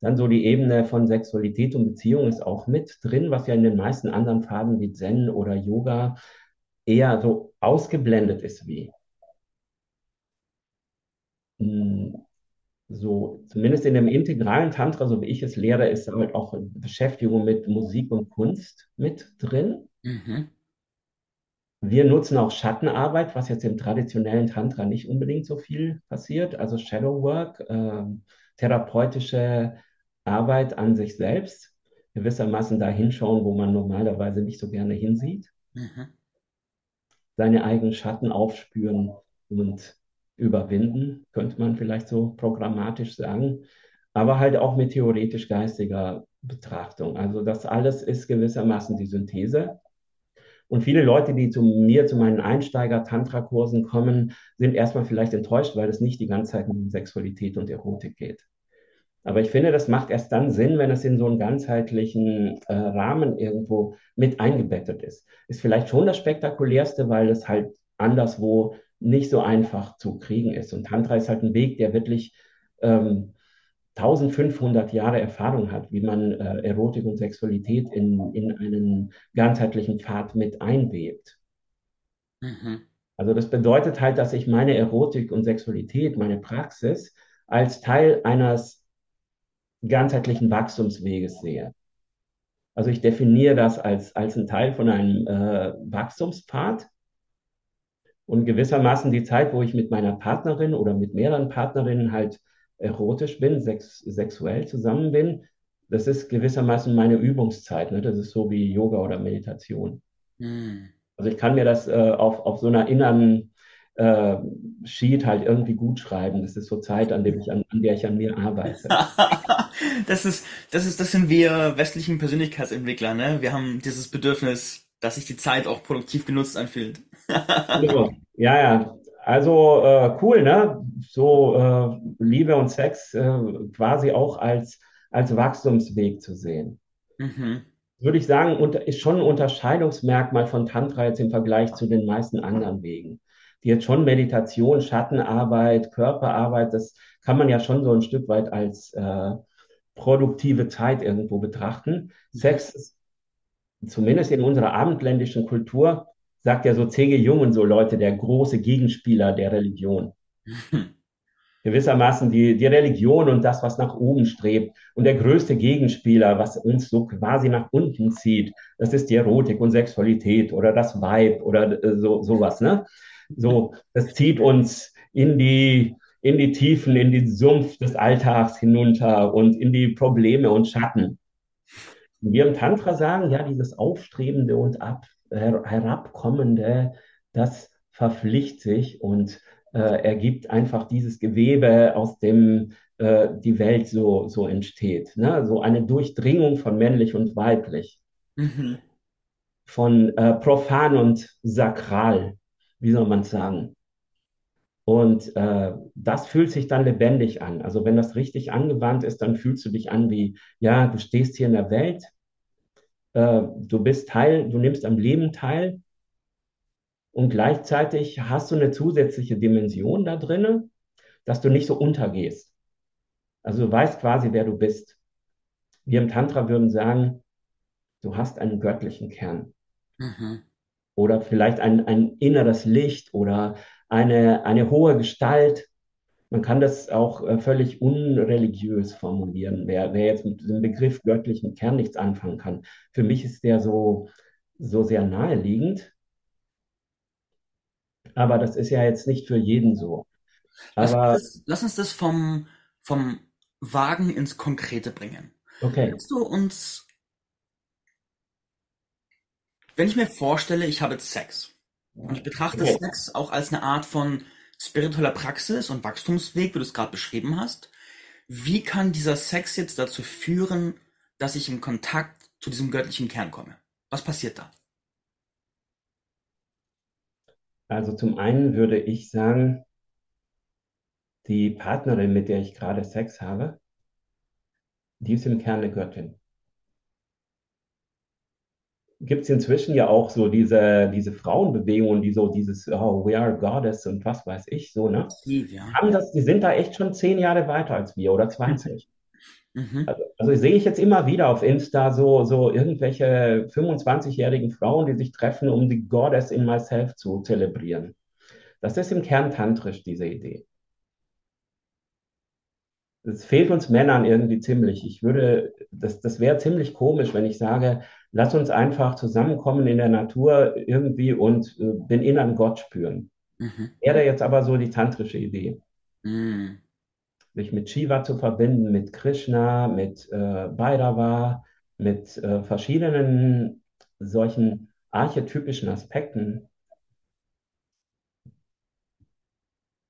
[SPEAKER 2] Dann so die Ebene von Sexualität und Beziehung ist auch mit drin, was ja in den meisten anderen Pfaden wie Zen oder Yoga eher so ausgeblendet ist wie. Hm, so, zumindest in dem integralen Tantra, so wie ich es lehre, ist halt auch Beschäftigung mit Musik und Kunst mit drin.
[SPEAKER 1] Mhm.
[SPEAKER 2] Wir nutzen auch Schattenarbeit, was jetzt im traditionellen Tantra nicht unbedingt so viel passiert, also Shadow Work, äh, therapeutische Arbeit an sich selbst, gewissermaßen da hinschauen, wo man normalerweise nicht so gerne hinsieht,
[SPEAKER 1] Mhm.
[SPEAKER 2] seine eigenen Schatten aufspüren und überwinden, könnte man vielleicht so programmatisch sagen, aber halt auch mit theoretisch-geistiger Betrachtung. Also das alles ist gewissermaßen die Synthese. Und viele Leute, die zu mir, zu meinen Einsteiger-Tantra-Kursen kommen, sind erstmal vielleicht enttäuscht, weil es nicht die ganze Zeit um Sexualität und Erotik geht. Aber ich finde, das macht erst dann Sinn, wenn es in so einen ganzheitlichen äh, Rahmen irgendwo mit eingebettet ist. Ist vielleicht schon das Spektakulärste, weil es halt anderswo nicht so einfach zu kriegen ist. Und Tantra ist halt ein Weg, der wirklich ähm, 1500 Jahre Erfahrung hat, wie man äh, Erotik und Sexualität in, in einen ganzheitlichen Pfad mit einwebt.
[SPEAKER 1] Mhm.
[SPEAKER 2] Also das bedeutet halt, dass ich meine Erotik und Sexualität, meine Praxis als Teil eines ganzheitlichen Wachstumsweges sehe. Also ich definiere das als, als ein Teil von einem äh, Wachstumspfad und gewissermaßen die Zeit, wo ich mit meiner Partnerin oder mit mehreren Partnerinnen halt erotisch bin, sex sexuell zusammen bin, das ist gewissermaßen meine Übungszeit. Ne? Das ist so wie Yoga oder Meditation.
[SPEAKER 1] Mhm.
[SPEAKER 2] Also ich kann mir das äh, auf, auf so einer inneren äh, Sheet halt irgendwie gut schreiben. Das ist so Zeit, an, dem ich an, an der ich an mir arbeite.
[SPEAKER 1] Das ist, das ist, das sind wir westlichen Persönlichkeitsentwickler, ne? Wir haben dieses Bedürfnis, dass sich die Zeit auch produktiv genutzt anfühlt.
[SPEAKER 2] Genau. Ja, ja. Also äh, cool, ne? So äh, Liebe und Sex äh, quasi auch als, als Wachstumsweg zu sehen.
[SPEAKER 1] Mhm.
[SPEAKER 2] Würde ich sagen, ist schon ein Unterscheidungsmerkmal von Tantra jetzt im Vergleich zu den meisten anderen Wegen. Die jetzt schon Meditation, Schattenarbeit, Körperarbeit, das kann man ja schon so ein Stück weit als äh, produktive Zeit irgendwo betrachten. Sex ist zumindest in unserer abendländischen Kultur, sagt ja so C.G. Jung und so Leute, der große Gegenspieler der Religion. Gewissermaßen die, die Religion und das, was nach oben strebt. Und der größte Gegenspieler, was uns so quasi nach unten zieht, das ist die Erotik und Sexualität oder das Vibe oder äh, so, sowas, ne? So, das zieht uns in die, in die Tiefen, in den Sumpf des Alltags hinunter und in die Probleme und Schatten. Wir im Tantra sagen, ja, dieses Aufstrebende und ab, her, Herabkommende, das verpflichtet sich und äh, ergibt einfach dieses Gewebe, aus dem äh, die Welt so, so entsteht. Ne? So eine Durchdringung von männlich und weiblich,
[SPEAKER 1] Mhm.
[SPEAKER 2] von äh, profan und sakral, wie soll man sagen. Und äh, das fühlt sich dann lebendig an. Also wenn das richtig angewandt ist, dann fühlst du dich an wie, ja, du stehst hier in der Welt, äh, du bist Teil, du nimmst am Leben teil und gleichzeitig hast du eine zusätzliche Dimension da drinne, dass du nicht so untergehst. Also du weißt quasi, wer du bist. Wir im Tantra würden sagen, du hast einen göttlichen Kern
[SPEAKER 1] Mhm.
[SPEAKER 2] oder vielleicht ein, ein inneres Licht oder eine, eine hohe Gestalt. Man kann das auch äh, völlig unreligiös formulieren. Wer, wer jetzt mit dem Begriff göttlichen Kern nichts anfangen kann, für mich ist der so, so sehr naheliegend, aber das ist ja jetzt nicht für jeden so.
[SPEAKER 1] Lass uns
[SPEAKER 2] Aber
[SPEAKER 1] das, lass uns das vom, vom Wagen ins Konkrete bringen.
[SPEAKER 2] okay,
[SPEAKER 1] Kannst du uns, wenn ich mir vorstelle, ich habe jetzt Sex und ich betrachte
[SPEAKER 2] okay.
[SPEAKER 1] Sex auch als eine Art von spiritueller Praxis und Wachstumsweg, wie du es gerade beschrieben hast, wie kann dieser Sex jetzt dazu führen, dass ich in Kontakt zu diesem göttlichen Kern komme? Was passiert da?
[SPEAKER 2] Also zum einen würde ich sagen, die Partnerin, mit der ich gerade Sex habe, die ist im Kern eine Göttin. Gibt es inzwischen ja auch so diese, diese Frauenbewegungen, die so dieses, oh, we are goddess und was weiß ich, so, ne?
[SPEAKER 1] Ja.
[SPEAKER 2] Haben das, die sind da echt schon zehn Jahre weiter als wir oder 20.
[SPEAKER 1] Mhm.
[SPEAKER 2] Also, also sehe ich jetzt immer wieder auf Insta so, so irgendwelche 25-jährigen Frauen, die sich treffen, um die Goddess in myself zu zelebrieren. Das ist im Kern tantrisch, diese Idee. Es fehlt uns Männern irgendwie ziemlich. Ich würde, das, das wäre ziemlich komisch, wenn ich sage, lass uns einfach zusammenkommen in der Natur irgendwie und äh, den inneren Gott spüren.
[SPEAKER 1] Mhm.
[SPEAKER 2] Wäre jetzt aber so die tantrische Idee,
[SPEAKER 1] Mhm.
[SPEAKER 2] sich mit Shiva zu verbinden, mit Krishna, mit äh, Bhairava, mit äh, verschiedenen solchen archetypischen Aspekten,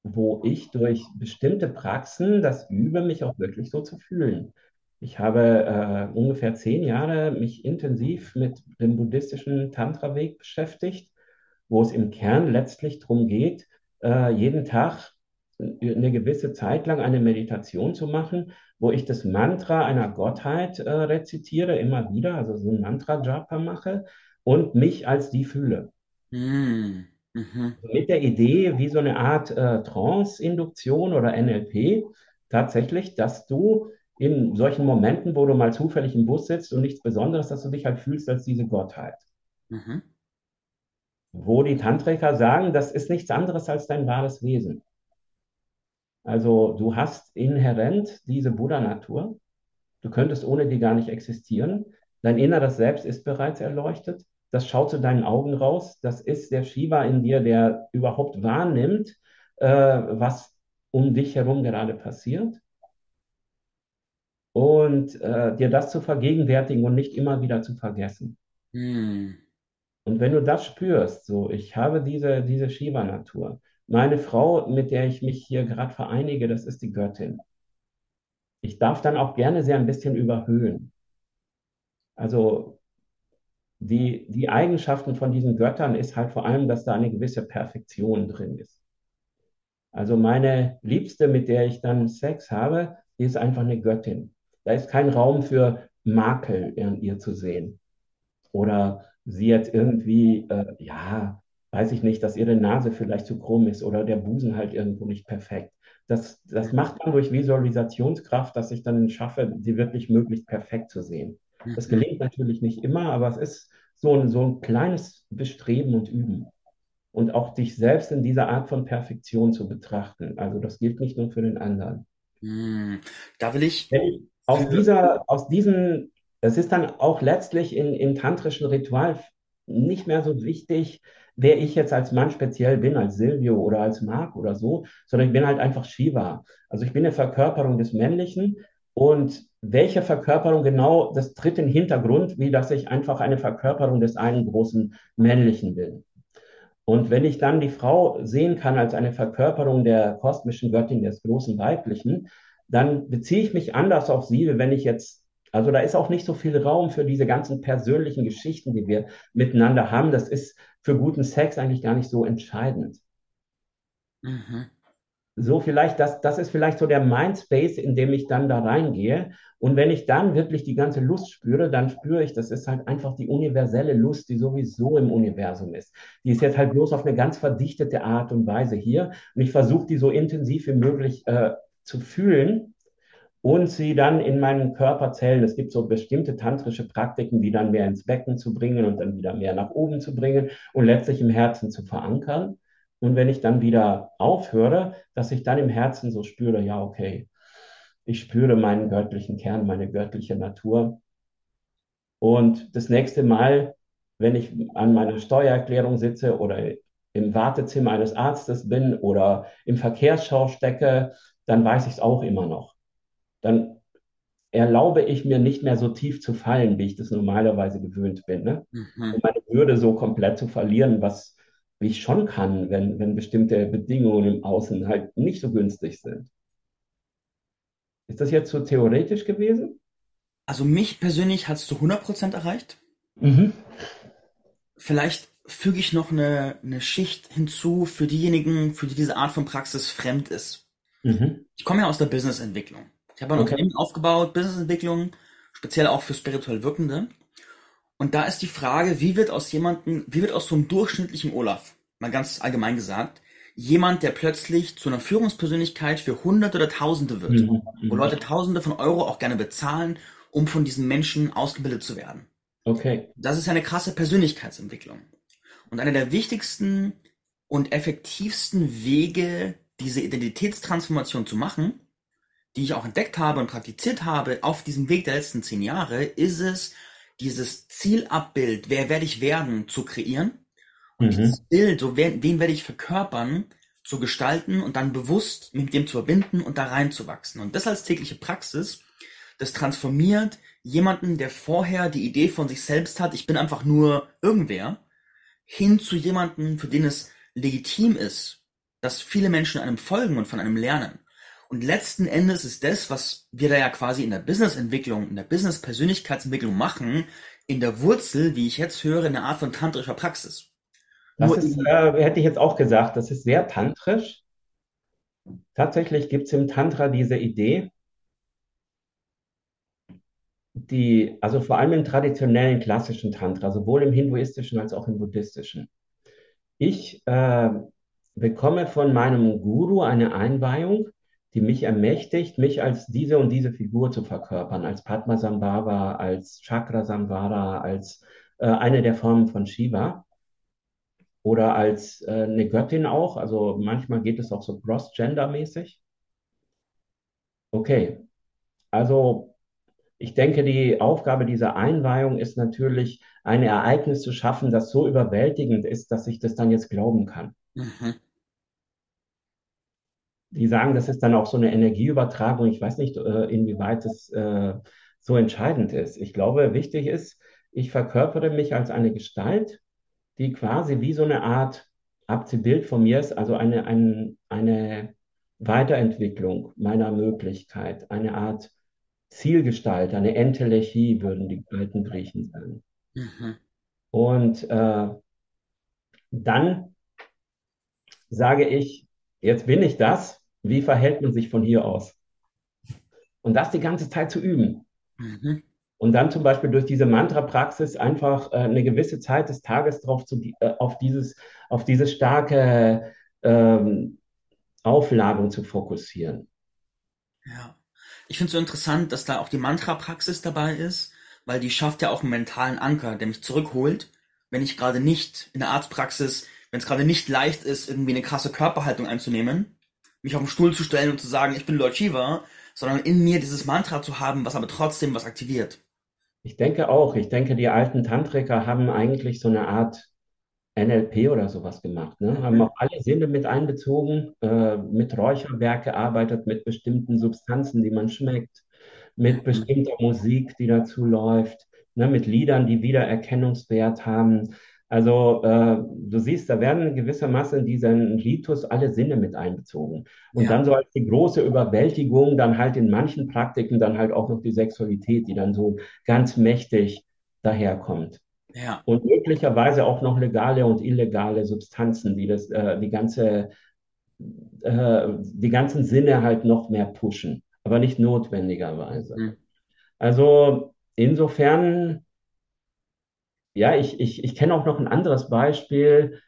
[SPEAKER 2] wo ich durch bestimmte Praxen das übe, mich auch wirklich so zu fühlen. Ich habe äh, ungefähr zehn Jahre mich intensiv mit dem buddhistischen Tantra-Weg beschäftigt, wo es im Kern letztlich darum geht, äh, jeden Tag eine gewisse Zeit lang eine Meditation zu machen, wo ich das Mantra einer Gottheit äh, rezitiere, immer wieder, also so ein Mantra-Japa mache und mich als die fühle.
[SPEAKER 1] Mhm. Mhm.
[SPEAKER 2] Mit der Idee, wie so eine Art äh, Trance-Induktion oder NLP, tatsächlich, dass du in solchen Momenten, wo du mal zufällig im Bus sitzt und nichts Besonderes, dass du dich halt fühlst als diese Gottheit.
[SPEAKER 1] Mhm.
[SPEAKER 2] Wo die Tantriker sagen, das ist nichts anderes als dein wahres Wesen. Also du hast inhärent diese Buddha-Natur. Du könntest ohne die gar nicht existieren. Dein inneres Selbst ist bereits erleuchtet. Das schaut zu deinen Augen raus. Das ist der Shiva in dir, der überhaupt wahrnimmt, äh, was um dich herum gerade passiert. Und äh, dir das zu vergegenwärtigen und nicht immer wieder zu vergessen.
[SPEAKER 1] Mhm.
[SPEAKER 2] Und wenn du das spürst, so, ich habe diese, diese Shiva-Natur, meine Frau, mit der ich mich hier gerade vereinige, das ist die Göttin. Ich darf dann auch gerne sehr ein bisschen überhöhen. Also die, die Eigenschaften von diesen Göttern ist halt vor allem, dass da eine gewisse Perfektion drin ist. Also meine Liebste, mit der ich dann Sex habe, die ist einfach eine Göttin. Da ist kein Raum für Makel in ihr zu sehen. Oder sie jetzt irgendwie, äh, ja, weiß ich nicht, dass ihre Nase vielleicht zu krumm ist oder der Busen halt irgendwo nicht perfekt. Das, das macht man durch Visualisationskraft, dass ich dann schaffe, sie wirklich möglichst perfekt zu sehen. Das gelingt natürlich nicht immer, aber es ist so ein, so ein kleines Bestreben und Üben. Und auch dich selbst in dieser Art von Perfektion zu betrachten. Also das gilt nicht nur für den anderen.
[SPEAKER 1] Hm, da will ich.
[SPEAKER 2] Wenn aus dieser, aus diesen, es ist dann auch letztlich in, in tantrischen Ritual nicht mehr so wichtig, wer ich jetzt als Mann speziell bin, als Silvio oder als Mark oder so, sondern ich bin halt einfach Shiva. Also ich bin eine Verkörperung des Männlichen und welche Verkörperung genau, das tritt in den Hintergrund, wie dass ich einfach eine Verkörperung des einen großen Männlichen bin. Und wenn ich dann die Frau sehen kann als eine Verkörperung der kosmischen Göttin des großen Weiblichen, dann beziehe ich mich anders auf sie, wenn ich jetzt, also da ist auch nicht so viel Raum für diese ganzen persönlichen Geschichten, die wir miteinander haben. Das ist für guten Sex eigentlich gar nicht so entscheidend. Mhm so vielleicht, das, das ist vielleicht so der Mindspace, in dem ich dann da reingehe. Und wenn ich dann wirklich die ganze Lust spüre, dann spüre ich, das ist halt einfach die universelle Lust, die sowieso im Universum ist. Die ist jetzt halt bloß auf eine ganz verdichtete Art und Weise hier. Und ich versuche die so intensiv wie möglich äh, zu fühlen und sie dann in meinen Körperzellen, es gibt so bestimmte tantrische Praktiken, die dann mehr ins Becken zu bringen und dann wieder mehr nach oben zu bringen und letztlich im Herzen zu verankern. Und wenn ich dann wieder aufhöre, dass ich dann im Herzen so spüre, ja, okay, ich spüre meinen göttlichen Kern, meine göttliche Natur. Und das nächste Mal, wenn ich an meiner Steuererklärung sitze oder im Wartezimmer eines Arztes bin oder im Verkehrsschau stecke, dann weiß ich es auch immer noch. Dann erlaube ich mir nicht mehr so tief zu fallen, wie ich das normalerweise gewöhnt bin. Ne? Mhm. Meine Würde so komplett zu verlieren, was wie ich schon kann, wenn, wenn bestimmte Bedingungen im Außen halt nicht so günstig sind. Ist das jetzt so theoretisch gewesen?
[SPEAKER 1] Also mich persönlich hat es zu 100% erreicht. Mhm. Vielleicht füge ich noch eine, eine Schicht hinzu für diejenigen, für die diese Art von Praxis fremd ist. Mhm. Ich komme ja aus der Businessentwicklung. Ich habe ein okay. Unternehmen aufgebaut, Businessentwicklung, speziell auch für spirituell Wirkende. Und da ist die Frage, wie wird aus jemandem, wie wird aus so einem durchschnittlichen Olaf, mal ganz allgemein gesagt, jemand, der plötzlich zu einer Führungspersönlichkeit für Hunderte oder Tausende wird, mhm. wo Leute Tausende von Euro auch gerne bezahlen, um von diesen Menschen ausgebildet zu werden.
[SPEAKER 2] Okay.
[SPEAKER 1] Das ist eine krasse Persönlichkeitsentwicklung. Und einer der wichtigsten und effektivsten Wege, diese Identitätstransformation zu machen, die ich auch entdeckt habe und praktiziert habe auf diesem Weg der letzten zehn Jahre, ist es, dieses Zielabbild, wer werde ich werden, zu kreieren und mhm. dieses Bild, so wen, wen werde ich verkörpern, zu gestalten und dann bewusst mit dem zu verbinden und da reinzuwachsen. Und das als tägliche Praxis, das transformiert jemanden, der vorher die Idee von sich selbst hat, ich bin einfach nur irgendwer, hin zu jemanden, für den es legitim ist, dass viele Menschen einem folgen und von einem lernen. Und letzten Endes ist das, was wir da ja quasi in der Businessentwicklung, in der Business-Persönlichkeitsentwicklung machen, in der Wurzel, wie ich jetzt höre, eine Art von tantrischer Praxis.
[SPEAKER 2] Das ist, äh, hätte ich jetzt auch gesagt, das ist sehr tantrisch. Tatsächlich gibt es im Tantra diese Idee, die, also vor allem im traditionellen klassischen Tantra, sowohl im hinduistischen als auch im buddhistischen. Ich äh, bekomme von meinem Guru eine Einweihung die mich ermächtigt, mich als diese und diese Figur zu verkörpern, als Padmasambhava, als Chakrasamvara, als äh, eine der Formen von Shiva oder als äh, eine Göttin auch. Also manchmal geht es auch so cross-gender-mäßig. Okay, also ich denke, die Aufgabe dieser Einweihung ist natürlich, ein Ereignis zu schaffen, das so überwältigend ist, dass ich das dann jetzt glauben kann. Mhm die sagen, das ist dann auch so eine Energieübertragung. Ich weiß nicht, äh, inwieweit es äh, so entscheidend ist. Ich glaube, wichtig ist, ich verkörpere mich als eine Gestalt, die quasi wie so eine Art Abziehbild von mir ist also eine, eine, eine Weiterentwicklung meiner Möglichkeit, eine Art Zielgestalt, eine Entelechie, würden die alten Griechen sagen. Mhm. Und äh, dann sage ich, jetzt bin ich das, wie verhält man sich von hier aus? Und das die ganze Zeit zu üben. Mhm. Und dann zum Beispiel durch diese Mantra-Praxis einfach äh, eine gewisse Zeit des Tages drauf zu, äh, auf, dieses, auf diese starke ähm, Aufladung zu fokussieren.
[SPEAKER 1] Ja. Ich finde es so interessant, dass da auch die Mantra-Praxis dabei ist, weil die schafft ja auch einen mentalen Anker, der mich zurückholt, wenn ich gerade nicht in der Arztpraxis, wenn es gerade nicht leicht ist, irgendwie eine krasse Körperhaltung einzunehmen, mich auf den Stuhl zu stellen und zu sagen, ich bin Lord Shiva, sondern in mir dieses Mantra zu haben, was aber trotzdem was aktiviert.
[SPEAKER 2] Ich denke auch. Ich denke, die alten Tantriker haben eigentlich so eine Art NLP oder sowas gemacht. Ne? Haben auch alle Sinne mit einbezogen, äh, mit Räucherwerk gearbeitet, mit bestimmten Substanzen, die man schmeckt, mit bestimmter Musik, die dazu läuft, ne? mit Liedern, die Wiedererkennungswert haben. Also äh, du siehst, da werden gewissermaßen in diesen Ritus alle Sinne mit einbezogen. Und ja. dann so als die große Überwältigung, dann halt in manchen Praktiken dann halt auch noch die Sexualität, die dann so ganz mächtig daherkommt. Ja. Und möglicherweise auch noch legale und illegale Substanzen, die das, äh, die ganze, äh, die ganzen Sinne halt noch mehr pushen, aber nicht notwendigerweise. Mhm. Also insofern ja, ich, ich, ich kenne auch noch ein anderes Beispiel.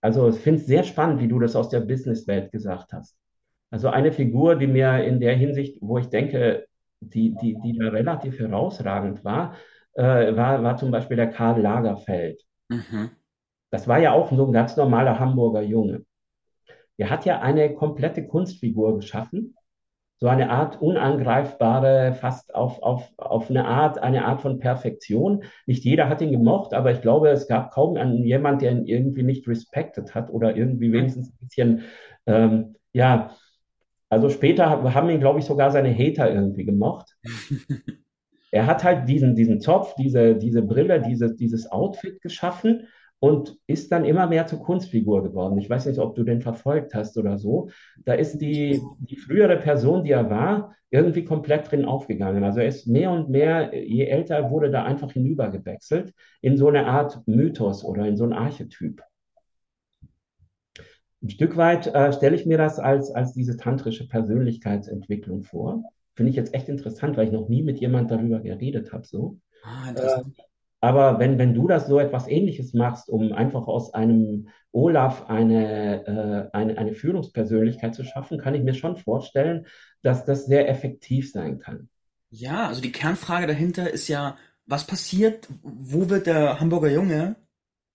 [SPEAKER 2] Also ich finde es sehr spannend, wie du das aus der Businesswelt gesagt hast. Also eine Figur, die mir in der Hinsicht, wo ich denke, die, die, die da relativ herausragend war, äh, war, war zum Beispiel der Karl Lagerfeld. Mhm. Das war ja auch so ein ganz normaler Hamburger Junge. Er hat ja eine komplette Kunstfigur geschaffen, so eine Art unangreifbare, fast auf, auf, auf eine Art, eine Art von Perfektion. Nicht jeder hat ihn gemocht, aber ich glaube, es gab kaum einen, jemand, der ihn irgendwie nicht respected hat oder irgendwie wenigstens ein bisschen, ähm, ja, also später haben ihn, glaube ich, sogar seine Hater irgendwie gemocht. er hat halt diesen, diesen Zopf, diese, diese Brille, diese, dieses Outfit geschaffen und ist dann immer mehr zur Kunstfigur geworden. Ich weiß nicht, ob du den verfolgt hast oder so. Da ist die, die frühere Person, die er war, irgendwie komplett drin aufgegangen. Also er ist mehr und mehr, je älter er wurde, da einfach hinübergewechselt in so eine Art Mythos oder in so ein Archetyp. Ein Stück weit äh, stelle ich mir das als, als diese tantrische Persönlichkeitsentwicklung vor. Finde ich jetzt echt interessant, weil ich noch nie mit jemand darüber geredet habe. So. Ah, interessant. Äh, aber wenn, wenn du das so etwas Ähnliches machst, um einfach aus einem Olaf eine, äh, eine, eine Führungspersönlichkeit zu schaffen, kann ich mir schon vorstellen, dass das sehr effektiv sein kann.
[SPEAKER 1] Ja, also die Kernfrage dahinter ist ja, was passiert, wo wird der Hamburger Junge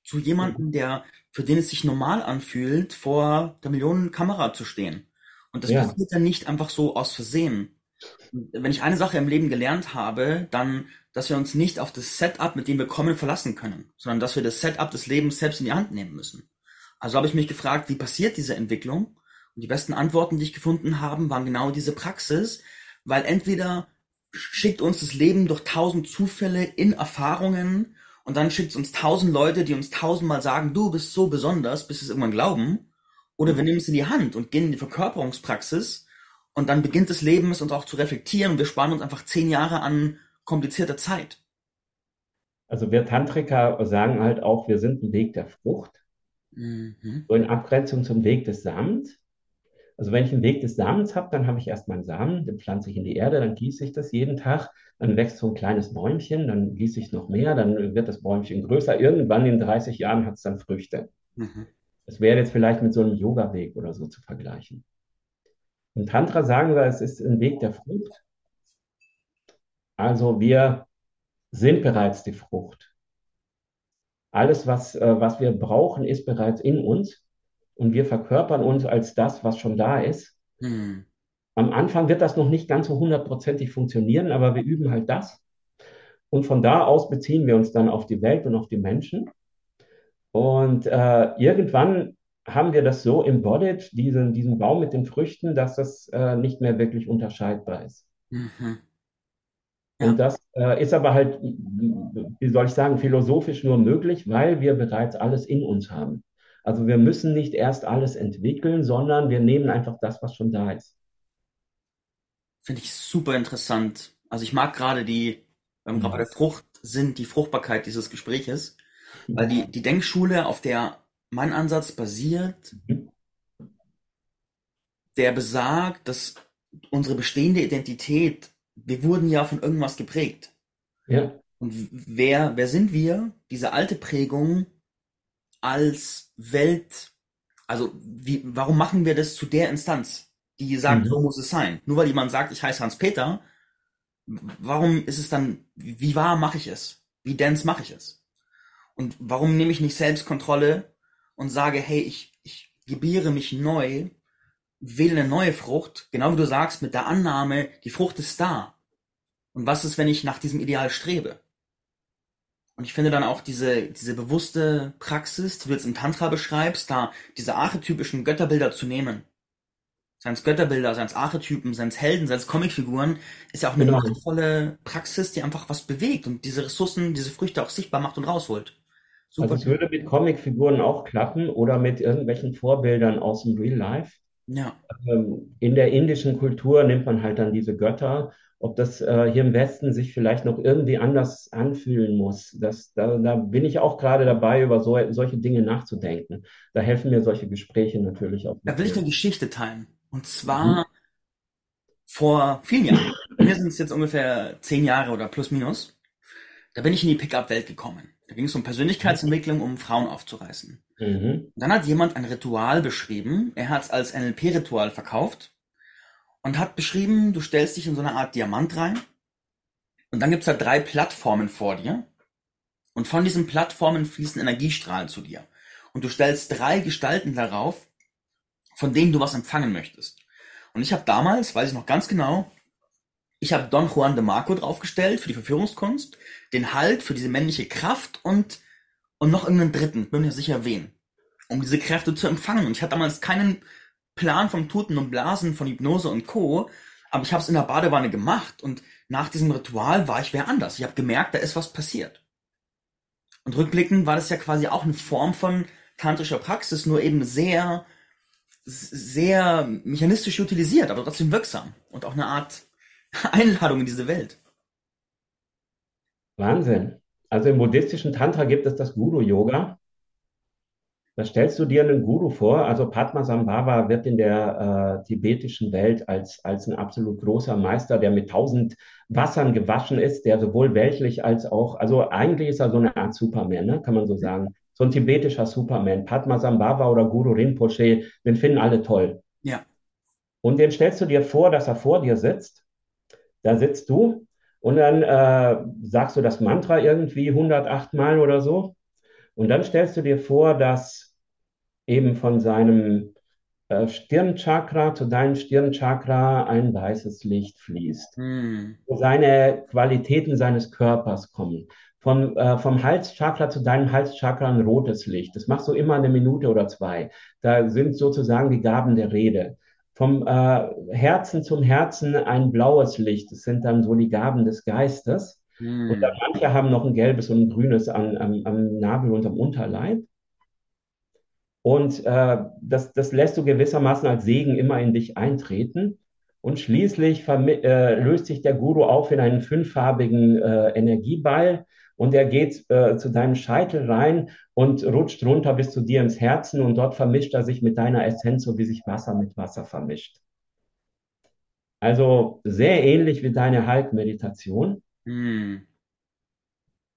[SPEAKER 1] zu jemandem, der, für den es sich normal anfühlt, vor der Millionenkamera zu stehen? Und das ja. passiert ja nicht einfach so aus Versehen. Wenn ich eine Sache im Leben gelernt habe, dann dass wir uns nicht auf das Setup, mit dem wir kommen, verlassen können, sondern dass wir das Setup des Lebens selbst in die Hand nehmen müssen. Also habe ich mich gefragt, wie passiert diese Entwicklung? Und die besten Antworten, die ich gefunden habe, waren genau diese Praxis, weil entweder schickt uns das Leben durch tausend Zufälle in Erfahrungen und dann schickt es uns tausend Leute, die uns tausendmal sagen, du bist so besonders, bis wir es irgendwann glauben. Oder wir nehmen es in die Hand und gehen in die Verkörperungspraxis und dann beginnt das Leben es uns auch zu reflektieren und wir sparen uns einfach zehn Jahre an komplizierter Zeit.
[SPEAKER 2] Also wir Tantriker sagen halt auch, wir sind ein Weg der Frucht. Mhm. So in Abgrenzung zum Weg des Samens. Also wenn ich einen Weg des Samens habe, dann habe ich erst meinen Samen, den pflanze ich in die Erde, dann gieße ich das jeden Tag, dann wächst so ein kleines Bäumchen, dann gieße ich noch mehr, dann wird das Bäumchen größer. Irgendwann in 30 Jahren hat es dann Früchte. Mhm. Das wäre jetzt vielleicht mit so einem Yoga-Weg oder so zu vergleichen. Und Tantra sagen wir, es ist ein Weg der Frucht. Also wir sind bereits die Frucht. Alles, was, äh, was wir brauchen, ist bereits in uns und wir verkörpern uns als das, was schon da ist. Hm. Am Anfang wird das noch nicht ganz so hundertprozentig funktionieren, aber wir üben halt das. Und von da aus beziehen wir uns dann auf die Welt und auf die Menschen. Und äh, irgendwann haben wir das so embodied, diesen, diesen Baum mit den Früchten, dass das äh, nicht mehr wirklich unterscheidbar ist. Mhm. Und das äh, ist aber halt, wie soll ich sagen, philosophisch nur möglich, weil wir bereits alles in uns haben. Also wir müssen nicht erst alles entwickeln, sondern wir nehmen einfach das, was schon da ist.
[SPEAKER 1] Finde ich super interessant. Also ich mag gerade die, wir gerade bei der Frucht sind, die Fruchtbarkeit dieses Gespräches, weil die, die Denkschule, auf der mein Ansatz basiert, der besagt, dass unsere bestehende Identität, wir wurden ja von irgendwas geprägt.
[SPEAKER 2] Ja.
[SPEAKER 1] Und wer, wer sind wir? Diese alte Prägung als Welt, also wie, warum machen wir das zu der Instanz, die sagt,
[SPEAKER 2] Mhm.
[SPEAKER 1] so muss es sein? Nur weil jemand sagt, ich heiße Hans-Peter, warum ist es dann, wie wahr mache ich es? Wie dense mache ich es? Und warum nehme ich nicht Selbstkontrolle und sage, hey, ich, ich gebiere mich neu, wähle eine neue Frucht, genau wie du sagst, mit der Annahme, die Frucht ist da. Und was ist, wenn ich nach diesem Ideal strebe? Und ich finde dann auch diese, diese bewusste Praxis, die du jetzt im Tantra beschreibst, da diese archetypischen Götterbilder zu nehmen. Seien es Götterbilder, seien es Archetypen, seien es Helden, seien es Comicfiguren, ist ja auch eine
[SPEAKER 2] Genau.
[SPEAKER 1] machtvolle Praxis, die einfach was bewegt und diese Ressourcen, diese Früchte auch sichtbar macht und rausholt.
[SPEAKER 2] Also
[SPEAKER 1] Super.
[SPEAKER 2] es würde mit Comicfiguren auch klappen oder mit irgendwelchen Vorbildern aus dem Real Life.
[SPEAKER 1] Ja.
[SPEAKER 2] Ähm, in der indischen Kultur nimmt man halt dann diese Götter. Ob das äh, hier im Westen sich vielleicht noch irgendwie anders anfühlen muss, das, da, da bin ich auch gerade dabei, über so, solche Dinge nachzudenken. Da helfen mir solche Gespräche natürlich auch.
[SPEAKER 1] Da will ich eine Geschichte teilen. Und zwar vor vielen Jahren. Mir sind es jetzt ungefähr zehn Jahre oder plus minus. Da bin ich in die Pickup-Welt gekommen. Da ging es um Persönlichkeitsentwicklung, um Frauen aufzureißen.
[SPEAKER 2] Mhm.
[SPEAKER 1] Dann hat jemand ein Ritual beschrieben. Er hat es als NLP-Ritual verkauft und hat beschrieben, du stellst dich in so eine Art Diamant rein und dann gibt es da drei Plattformen vor dir und von diesen Plattformen fließen Energiestrahlen zu dir. Und du stellst drei Gestalten darauf, von denen du was empfangen möchtest. Und ich habe damals, weiß ich noch ganz genau, ich habe Don Juan de Marco draufgestellt für die Verführungskunst, den Halt für diese männliche Kraft und, und noch irgendeinen dritten, bin mir sicher wen, um diese Kräfte zu empfangen. Und ich hatte damals keinen Plan vom Tuten und Blasen, von Hypnose und Co., aber ich habe es in der Badewanne gemacht und nach diesem Ritual war ich wer anders. Ich habe gemerkt, da ist was passiert. Und rückblickend war das ja quasi auch eine Form von tantrischer Praxis, nur eben sehr, sehr mechanistisch utilisiert, aber trotzdem wirksam und auch eine Art Einladung in diese Welt.
[SPEAKER 2] Wahnsinn. Also im buddhistischen Tantra gibt es das Guru-Yoga. Da stellst du dir einen Guru vor. Also Padmasambhava wird in der äh, tibetischen Welt als, als ein absolut großer Meister, der mit tausend Wassern gewaschen ist, der sowohl weltlich als auch, also eigentlich ist er so eine Art Superman, ne? kann man so sagen. So ein tibetischer Superman. Padmasambhava oder Guru Rinpoche, den finden alle toll.
[SPEAKER 1] Ja.
[SPEAKER 2] Und den stellst du dir vor, dass er vor dir sitzt. Da sitzt du und dann äh, sagst du das Mantra irgendwie 108 Mal oder so. Und dann stellst du dir vor, dass eben von seinem äh, Stirnchakra zu deinem Stirnchakra ein weißes Licht fließt.
[SPEAKER 1] Hm.
[SPEAKER 2] Seine Qualitäten seines Körpers kommen. Vom, äh, vom Halschakra zu deinem Halschakra ein rotes Licht. Das machst du immer eine Minute oder zwei. Da sind sozusagen die Gaben der Rede. Vom äh, Herzen zum Herzen ein blaues Licht. Das sind dann so die Gaben des Geistes. Und
[SPEAKER 1] Hm.
[SPEAKER 2] dann manche haben noch ein gelbes und ein grünes am, am, am Nabel und am Unterleib. Und äh, das, das lässt du gewissermaßen als Segen immer in dich eintreten. Und schließlich äh, löst sich der Guru auf in einen fünffarbigen äh, Energieball und er geht äh, zu deinem Scheitel rein und rutscht runter bis zu dir ins Herzen und dort vermischt er sich mit deiner Essenz, so wie sich Wasser mit Wasser vermischt. Also sehr ähnlich wie deine Halbmeditation.
[SPEAKER 1] Hm.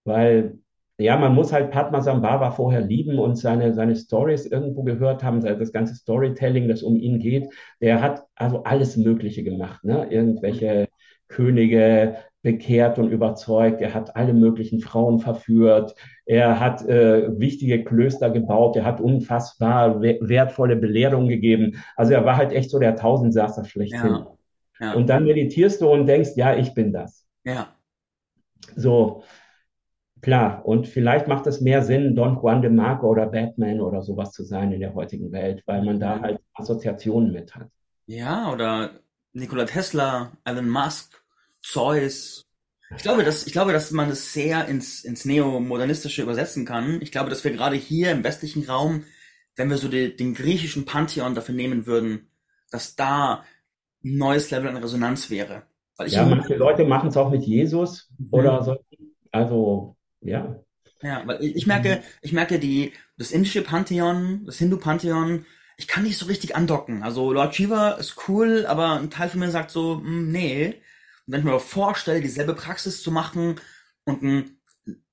[SPEAKER 2] Weil, ja, man muss halt Padmasambhava vorher lieben und seine, seine Stories irgendwo gehört haben, das ganze Storytelling, das um ihn geht. Der hat also alles Mögliche gemacht, ne? Irgendwelche Könige bekehrt und überzeugt. Er hat alle möglichen Frauen verführt. Er hat äh, wichtige Klöster gebaut. Er hat unfassbar we- wertvolle Belehrungen gegeben. Also er war halt echt so der Tausendsasser schlechthin.
[SPEAKER 1] Ja. Ja.
[SPEAKER 2] Und dann meditierst du und denkst, ja, ich bin das.
[SPEAKER 1] Ja.
[SPEAKER 2] So, klar. Und vielleicht macht es mehr Sinn, Don Juan de Marco oder Batman oder sowas zu sein in der heutigen Welt, weil man da halt Assoziationen mit hat.
[SPEAKER 1] Ja, oder Nikola Tesla, Elon Musk, Zeus. Ich glaube, dass, ich glaube, dass man das sehr ins, ins Neomodernistische übersetzen kann. Ich glaube, dass wir gerade hier im westlichen Raum wenn wir so die, den griechischen Pantheon dafür nehmen würden, dass da ein neues Level an Resonanz wäre.
[SPEAKER 2] Ja, manche Leute machen es auch mit Jesus mhm. oder so. Also, ja.
[SPEAKER 1] Ja, weil ich, merke, ich merke die, das indische Pantheon, das Hindu-Pantheon, ich kann nicht so richtig andocken. Also Lord Shiva ist cool, aber ein Teil von mir sagt so, hm, nee. Wenn ich mir vorstelle, dieselbe Praxis zu machen und ein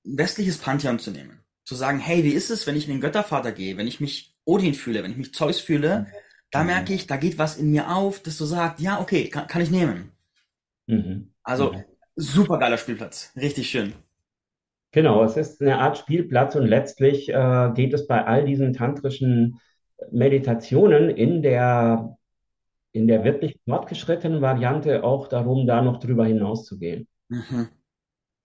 [SPEAKER 1] westliches Pantheon zu nehmen, zu sagen, hey, wie ist es, wenn ich in den Göttervater gehe, wenn ich mich Odin fühle, wenn ich mich Zeus fühle, da mhm. merke ich, da geht was in mir auf, das so sagt, ja, okay, kann, kann ich nehmen. Mhm. Also, mhm. super geiler Spielplatz. Richtig schön.
[SPEAKER 2] Genau, es ist eine Art Spielplatz und letztlich äh, geht es bei all diesen tantrischen Meditationen in der, in der wirklich fortgeschrittenen Variante auch darum, da noch drüber hinaus zu gehen. Mhm.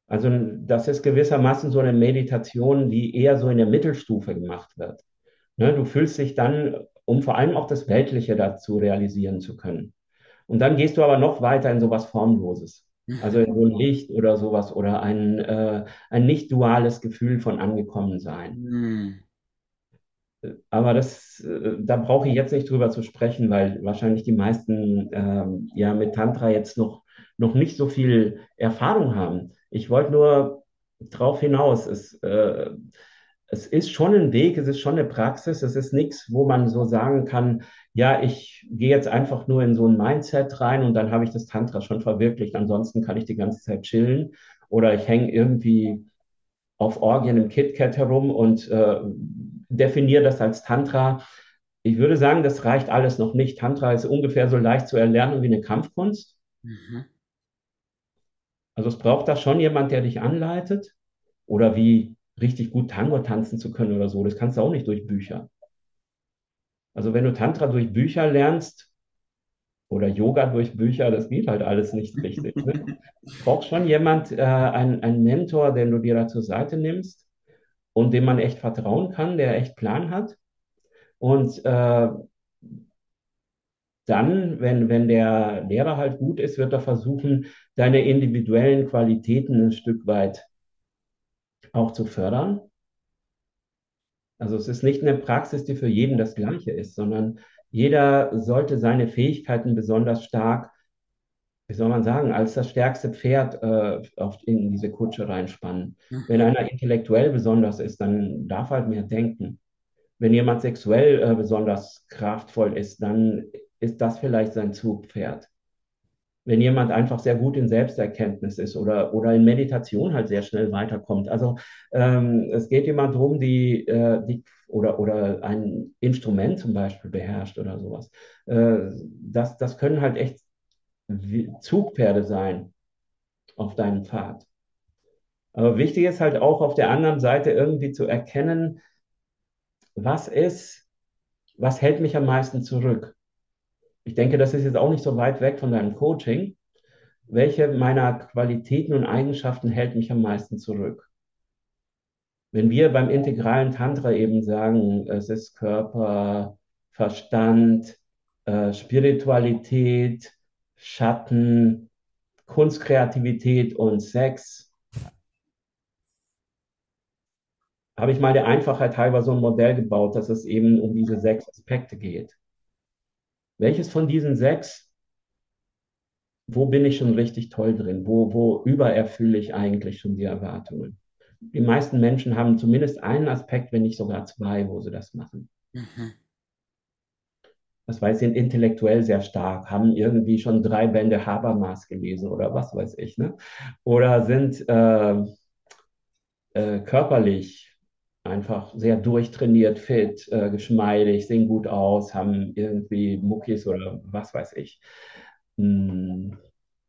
[SPEAKER 2] Also das ist gewissermaßen so eine Meditation, die eher so in der Mittelstufe gemacht wird. Ne, du fühlst dich dann, um vor allem auch das Weltliche dazu realisieren zu können. Und dann gehst du aber noch weiter in sowas Formloses. Also in so ein Licht oder sowas oder ein, äh, ein nicht duales Gefühl von Angekommensein. Mhm. Aber das, äh, da brauche ich jetzt nicht drüber zu sprechen, weil wahrscheinlich die meisten ähm, ja mit Tantra jetzt noch, noch nicht so viel Erfahrung haben. Ich wollte nur darauf hinaus, es, äh, es ist schon ein Weg, es ist schon eine Praxis, es ist nichts, wo man so sagen kann, ja, ich gehe jetzt einfach nur in so ein Mindset rein und dann habe ich das Tantra schon verwirklicht. Ansonsten kann ich die ganze Zeit chillen oder ich hänge irgendwie auf Orgien im KitKat herum und äh, definiere das als Tantra. Ich würde sagen, das reicht alles noch nicht. Tantra ist ungefähr so leicht zu erlernen wie eine Kampfkunst. Mhm. Also es braucht da schon jemand, der dich anleitet oder wie richtig gut Tango tanzen zu können oder so. Das kannst du auch nicht durch Bücher. Also wenn du Tantra durch Bücher lernst oder Yoga durch Bücher, das geht halt alles nicht richtig. Ne? Du brauchst schon jemand, äh, einen, einen Mentor, den du dir da zur Seite nimmst und dem man echt vertrauen kann, der echt Plan hat. Und äh, dann, wenn, wenn der Lehrer halt gut ist, wird er versuchen, deine individuellen Qualitäten ein Stück weit auch zu fördern. Also es ist nicht eine Praxis, die für jeden das gleiche ist, sondern jeder sollte seine Fähigkeiten besonders stark, wie soll man sagen, als das stärkste Pferd äh, auf, in diese Kutsche reinspannen. Mhm. Wenn einer intellektuell besonders ist, dann darf er halt mehr denken. Wenn jemand sexuell äh, besonders kraftvoll ist, dann ist das vielleicht sein Zugpferd wenn jemand einfach sehr gut in Selbsterkenntnis ist oder, oder in Meditation halt sehr schnell weiterkommt. Also ähm, es geht jemand darum, die, äh, die oder, oder ein Instrument zum Beispiel beherrscht oder sowas. Äh, das, das können halt echt Zugpferde sein auf deinem Pfad. Aber wichtig ist halt auch auf der anderen Seite irgendwie zu erkennen, was ist, was hält mich am meisten zurück? ich denke, das ist jetzt auch nicht so weit weg von deinem Coaching. Welche meiner Qualitäten und Eigenschaften hält mich am meisten zurück? Wenn wir beim integralen Tantra eben sagen, es ist Körper, Verstand, äh, Spiritualität, Schatten, Kunstkreativität und Sex, habe ich mal der Einfachheit halber so ein Modell gebaut, dass es eben um diese sechs Aspekte geht. Welches von diesen sechs, wo bin ich schon richtig toll drin? Wo, wo übererfülle ich eigentlich schon die Erwartungen? Die meisten Menschen haben zumindest einen Aspekt, wenn nicht sogar zwei, wo sie das machen. Mhm. Das weiß, sind intellektuell sehr stark, haben irgendwie schon drei Bände Habermas gelesen oder was weiß ich, ne? Oder sind äh, äh, körperlich einfach sehr durchtrainiert, fit, äh, geschmeidig, sehen gut aus, haben irgendwie Muckis oder was weiß ich. Hm.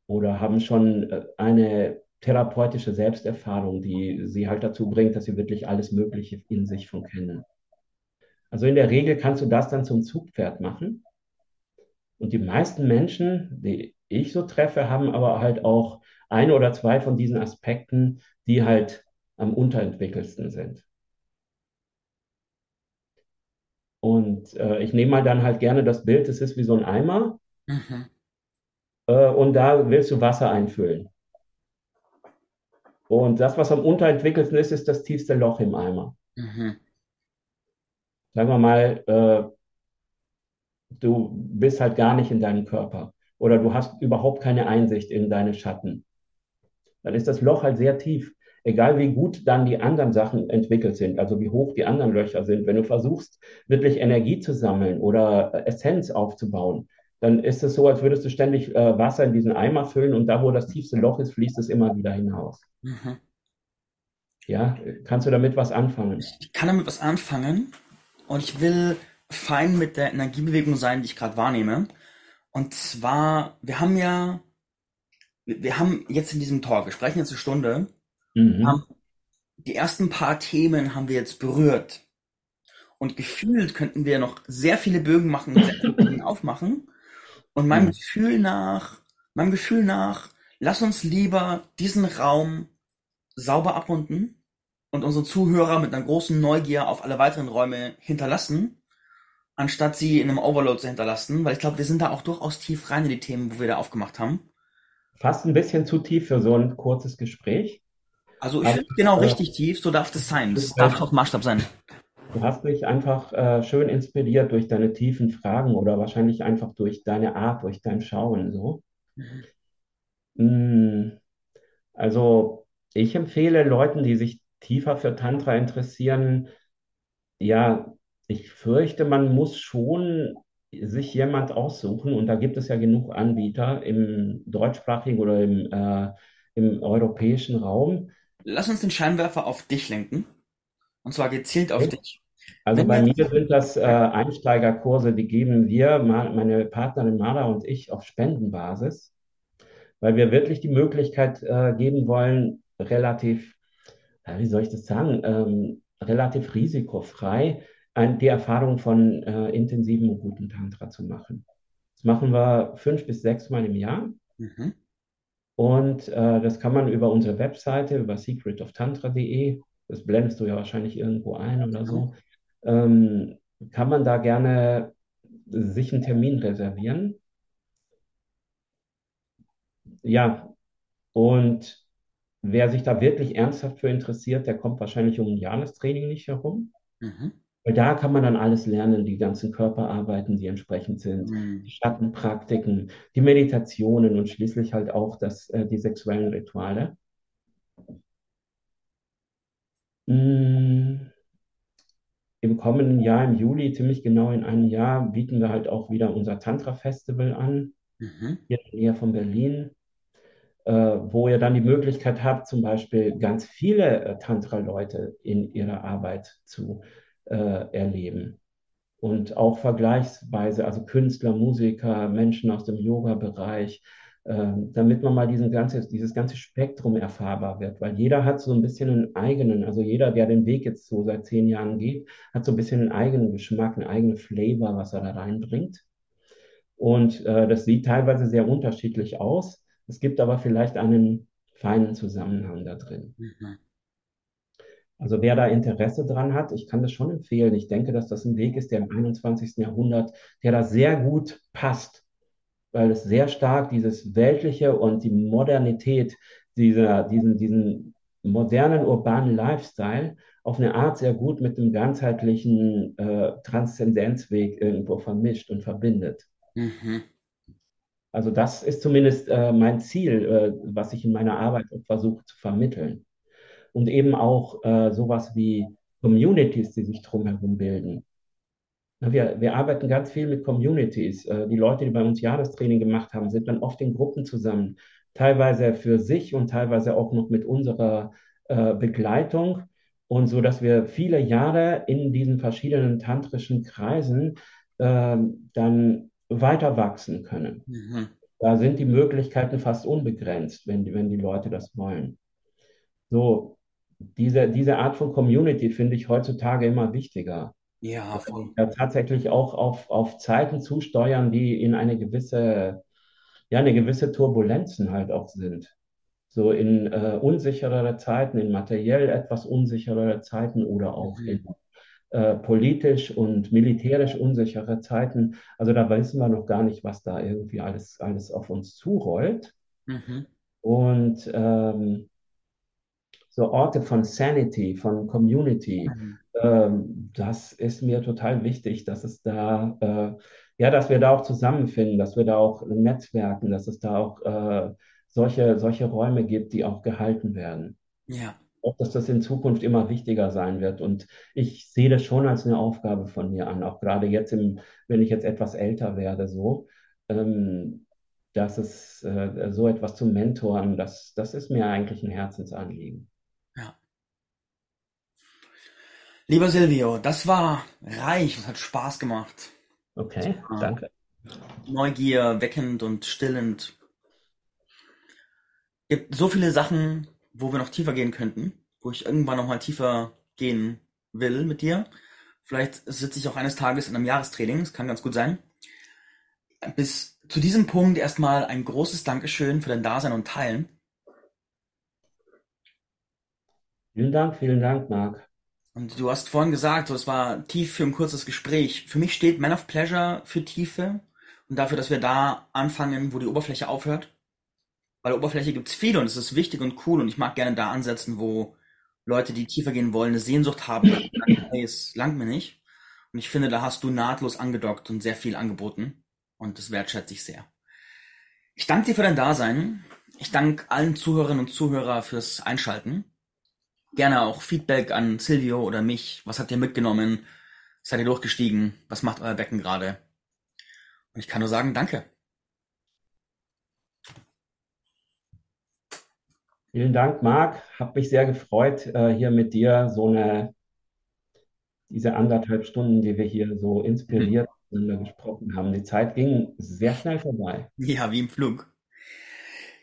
[SPEAKER 2] Oder haben schon äh, eine therapeutische Selbsterfahrung, die sie halt dazu bringt, dass sie wirklich alles Mögliche in sich schon kennen. Also in der Regel kannst du das dann zum Zugpferd machen. Und die meisten Menschen, die ich so treffe, haben aber halt auch ein oder zwei von diesen Aspekten, die halt am unterentwickelsten sind. Und äh, ich nehme mal dann halt gerne das Bild, es ist wie so ein Eimer. Mhm. Äh, und da willst du Wasser einfüllen. Und das, was am unterentwickelsten ist, ist das tiefste Loch im Eimer. Mhm. Sagen wir mal, äh, du bist halt gar nicht in deinem Körper oder du hast überhaupt keine Einsicht in deine Schatten, dann ist das Loch halt sehr tief. Egal wie gut dann die anderen Sachen entwickelt sind, also wie hoch die anderen Löcher sind, wenn du versuchst, wirklich Energie zu sammeln oder Essenz aufzubauen, dann ist es so, als würdest du ständig äh, Wasser in diesen Eimer füllen und da, wo das tiefste Loch ist, fließt es immer wieder hinaus. Mhm. Ja, kannst du damit was anfangen?
[SPEAKER 1] Ich kann damit was anfangen und ich will fein mit der Energiebewegung sein, die ich gerade wahrnehme. Und zwar, wir haben ja, wir haben jetzt in diesem Talk, wir sprechen jetzt eine Stunde, mhm. haben, die ersten paar Themen haben wir jetzt berührt. Und gefühlt könnten wir noch sehr viele Bögen machen, sehr viele Bögen aufmachen. Und meinem mhm. Gefühl nach, meinem Gefühl nach, lass uns lieber diesen Raum sauber abrunden und unsere Zuhörer mit einer großen Neugier auf alle weiteren Räume hinterlassen, anstatt sie in einem Overload zu hinterlassen, weil ich glaube, wir sind da auch durchaus tief rein in die Themen, wo wir da aufgemacht haben.
[SPEAKER 2] Fast ein bisschen zu tief für so ein kurzes Gespräch.
[SPEAKER 1] Also ich finde genau äh, richtig tief, so darf das sein. Das darf auch Maßstab sein.
[SPEAKER 2] Du hast mich einfach äh, schön inspiriert durch deine tiefen Fragen oder wahrscheinlich einfach durch deine Art, durch dein Schauen so. Mhm. Also ich empfehle Leuten, die sich tiefer für Tantra interessieren, ja, ich fürchte, man muss schon sich jemand aussuchen und da gibt es ja genug Anbieter im deutschsprachigen oder im, äh, im europäischen Raum.
[SPEAKER 1] Lass uns den Scheinwerfer auf dich lenken und zwar gezielt auf okay. dich.
[SPEAKER 2] Also Wenn bei mir sind das äh, Einsteigerkurse, die geben wir, meine Partnerin Mara und ich, auf Spendenbasis, weil wir wirklich die Möglichkeit äh, geben wollen, relativ, ja, wie soll ich das sagen, ähm, relativ risikofrei ein, die Erfahrung von äh, intensiven und guten Tantra zu machen. Das machen wir fünf bis sechs Mal im Jahr. Mhm. Und äh, das kann man über unsere Webseite, über secretoftantra.de, das blendest du ja wahrscheinlich irgendwo ein oder so, ähm, kann man da gerne sich einen Termin reservieren. Ja, und wer sich da wirklich ernsthaft für interessiert, der kommt wahrscheinlich um ein Jahrestraining nicht herum. Mhm. Weil da kann man dann alles lernen, die ganzen Körperarbeiten, die entsprechend sind, mhm. die Schattenpraktiken, die Meditationen und schließlich halt auch das, äh, die sexuellen Rituale. Mhm. Im kommenden Jahr, im Juli, ziemlich genau in einem Jahr, bieten wir halt auch wieder unser Tantra-Festival an, mhm. hier in der Nähe von Berlin, wo ihr dann die Möglichkeit habt, zum Beispiel ganz viele äh, Tantra-Leute in ihrer Arbeit zu äh, erleben. Und auch vergleichsweise, also Künstler, Musiker, Menschen aus dem Yoga-Bereich, ähm, damit man mal diesen ganze, dieses ganze Spektrum erfahrbar wird, weil jeder hat so ein bisschen einen eigenen, also jeder, der den Weg jetzt so seit zehn Jahren geht, hat so ein bisschen einen eigenen Geschmack, einen eigenen Flavor, was er da reinbringt. Und äh, das sieht teilweise sehr unterschiedlich aus. Es gibt aber vielleicht einen feinen Zusammenhang da drin. Mhm. Also wer da Interesse dran hat, ich kann das schon empfehlen. Ich denke, dass das ein Weg ist, der im 21. Jahrhundert, der da sehr gut passt weil es sehr stark dieses Weltliche und die Modernität, dieser, diesen, diesen modernen urbanen Lifestyle auf eine Art sehr gut mit dem ganzheitlichen äh, Transzendenzweg irgendwo vermischt und verbindet. Mhm. Also das ist zumindest äh, mein Ziel, äh, was ich in meiner Arbeit versuche zu vermitteln. Und eben auch äh, sowas wie Communities, die sich drumherum bilden. Wir, wir arbeiten ganz viel mit Communities. Äh, die Leute, die bei uns Jahrestraining gemacht haben, sind dann oft in Gruppen zusammen, teilweise für sich und teilweise auch noch mit unserer äh, Begleitung. Und so, dass wir viele Jahre in diesen verschiedenen tantrischen Kreisen äh, dann weiter wachsen können. Mhm. Da sind die Möglichkeiten fast unbegrenzt, wenn, wenn die Leute das wollen. So, diese, diese Art von Community finde ich heutzutage immer wichtiger.
[SPEAKER 1] Ja, voll.
[SPEAKER 2] Ja, tatsächlich auch auf, auf Zeiten zusteuern, die in eine gewisse, ja, eine gewisse Turbulenzen halt auch sind. So in äh, unsicherere Zeiten, in materiell etwas unsicherere Zeiten oder auch mhm. in äh, politisch und militärisch unsichere Zeiten. Also da wissen wir noch gar nicht, was da irgendwie alles, alles auf uns zurollt. Mhm. Und ähm, so Orte von Sanity, von Community.
[SPEAKER 1] Mhm.
[SPEAKER 2] Ähm, das ist mir total wichtig, dass es da, äh, ja, dass wir da auch zusammenfinden, dass wir da auch netzwerken, dass es da auch äh, solche, solche Räume gibt, die auch gehalten werden.
[SPEAKER 1] Ja.
[SPEAKER 2] Auch, dass das in Zukunft immer wichtiger sein wird. Und ich sehe das schon als eine Aufgabe von mir an, auch gerade jetzt im, wenn ich jetzt etwas älter werde, so, ähm, dass es äh, so etwas zu mentoren, das, das ist mir eigentlich ein Herzensanliegen.
[SPEAKER 1] Ja. Lieber Silvio, das war reich und hat Spaß gemacht.
[SPEAKER 2] Okay,
[SPEAKER 1] Ja.
[SPEAKER 2] danke.
[SPEAKER 1] Neugier, weckend und stillend. Gibt so viele Sachen, wo wir noch tiefer gehen könnten, wo ich irgendwann noch mal tiefer gehen will mit dir. Vielleicht sitze ich auch eines Tages in einem Jahrestraining, das kann ganz gut sein. Bis zu diesem Punkt erstmal ein großes Dankeschön für dein Dasein und Teilen.
[SPEAKER 2] Vielen Dank, vielen Dank, Marc.
[SPEAKER 1] Und du hast vorhin gesagt, es war tief für ein kurzes Gespräch. Für mich steht Man of Pleasure für Tiefe und dafür, dass wir da anfangen, wo die Oberfläche aufhört. Bei der Oberfläche gibt's viele und es ist wichtig und cool und ich mag gerne da ansetzen, wo Leute, die tiefer gehen wollen, eine Sehnsucht haben, sagen, hey, es langt mir nicht. Und ich finde, da hast du nahtlos angedockt und sehr viel angeboten und das wertschätze ich sehr. Ich danke dir für dein Dasein. Ich danke allen Zuhörerinnen und Zuhörer fürs Einschalten. Gerne auch Feedback an Silvio oder mich. Was habt ihr mitgenommen? Seid ihr durchgestiegen? Was macht euer Becken gerade? Und ich kann nur sagen, danke.
[SPEAKER 2] Vielen Dank, Marc. Hab mich sehr gefreut, äh, hier mit dir so eine, diese anderthalb Stunden, die wir hier so
[SPEAKER 1] Mhm.
[SPEAKER 2] inspiriert miteinander gesprochen haben. Die Zeit ging sehr schnell vorbei.
[SPEAKER 1] Ja, wie im Flug.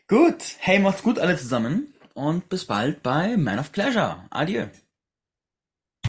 [SPEAKER 1] Gut. Hey, macht's gut alle zusammen und bis bald bei Man of Pleasure. Adieu.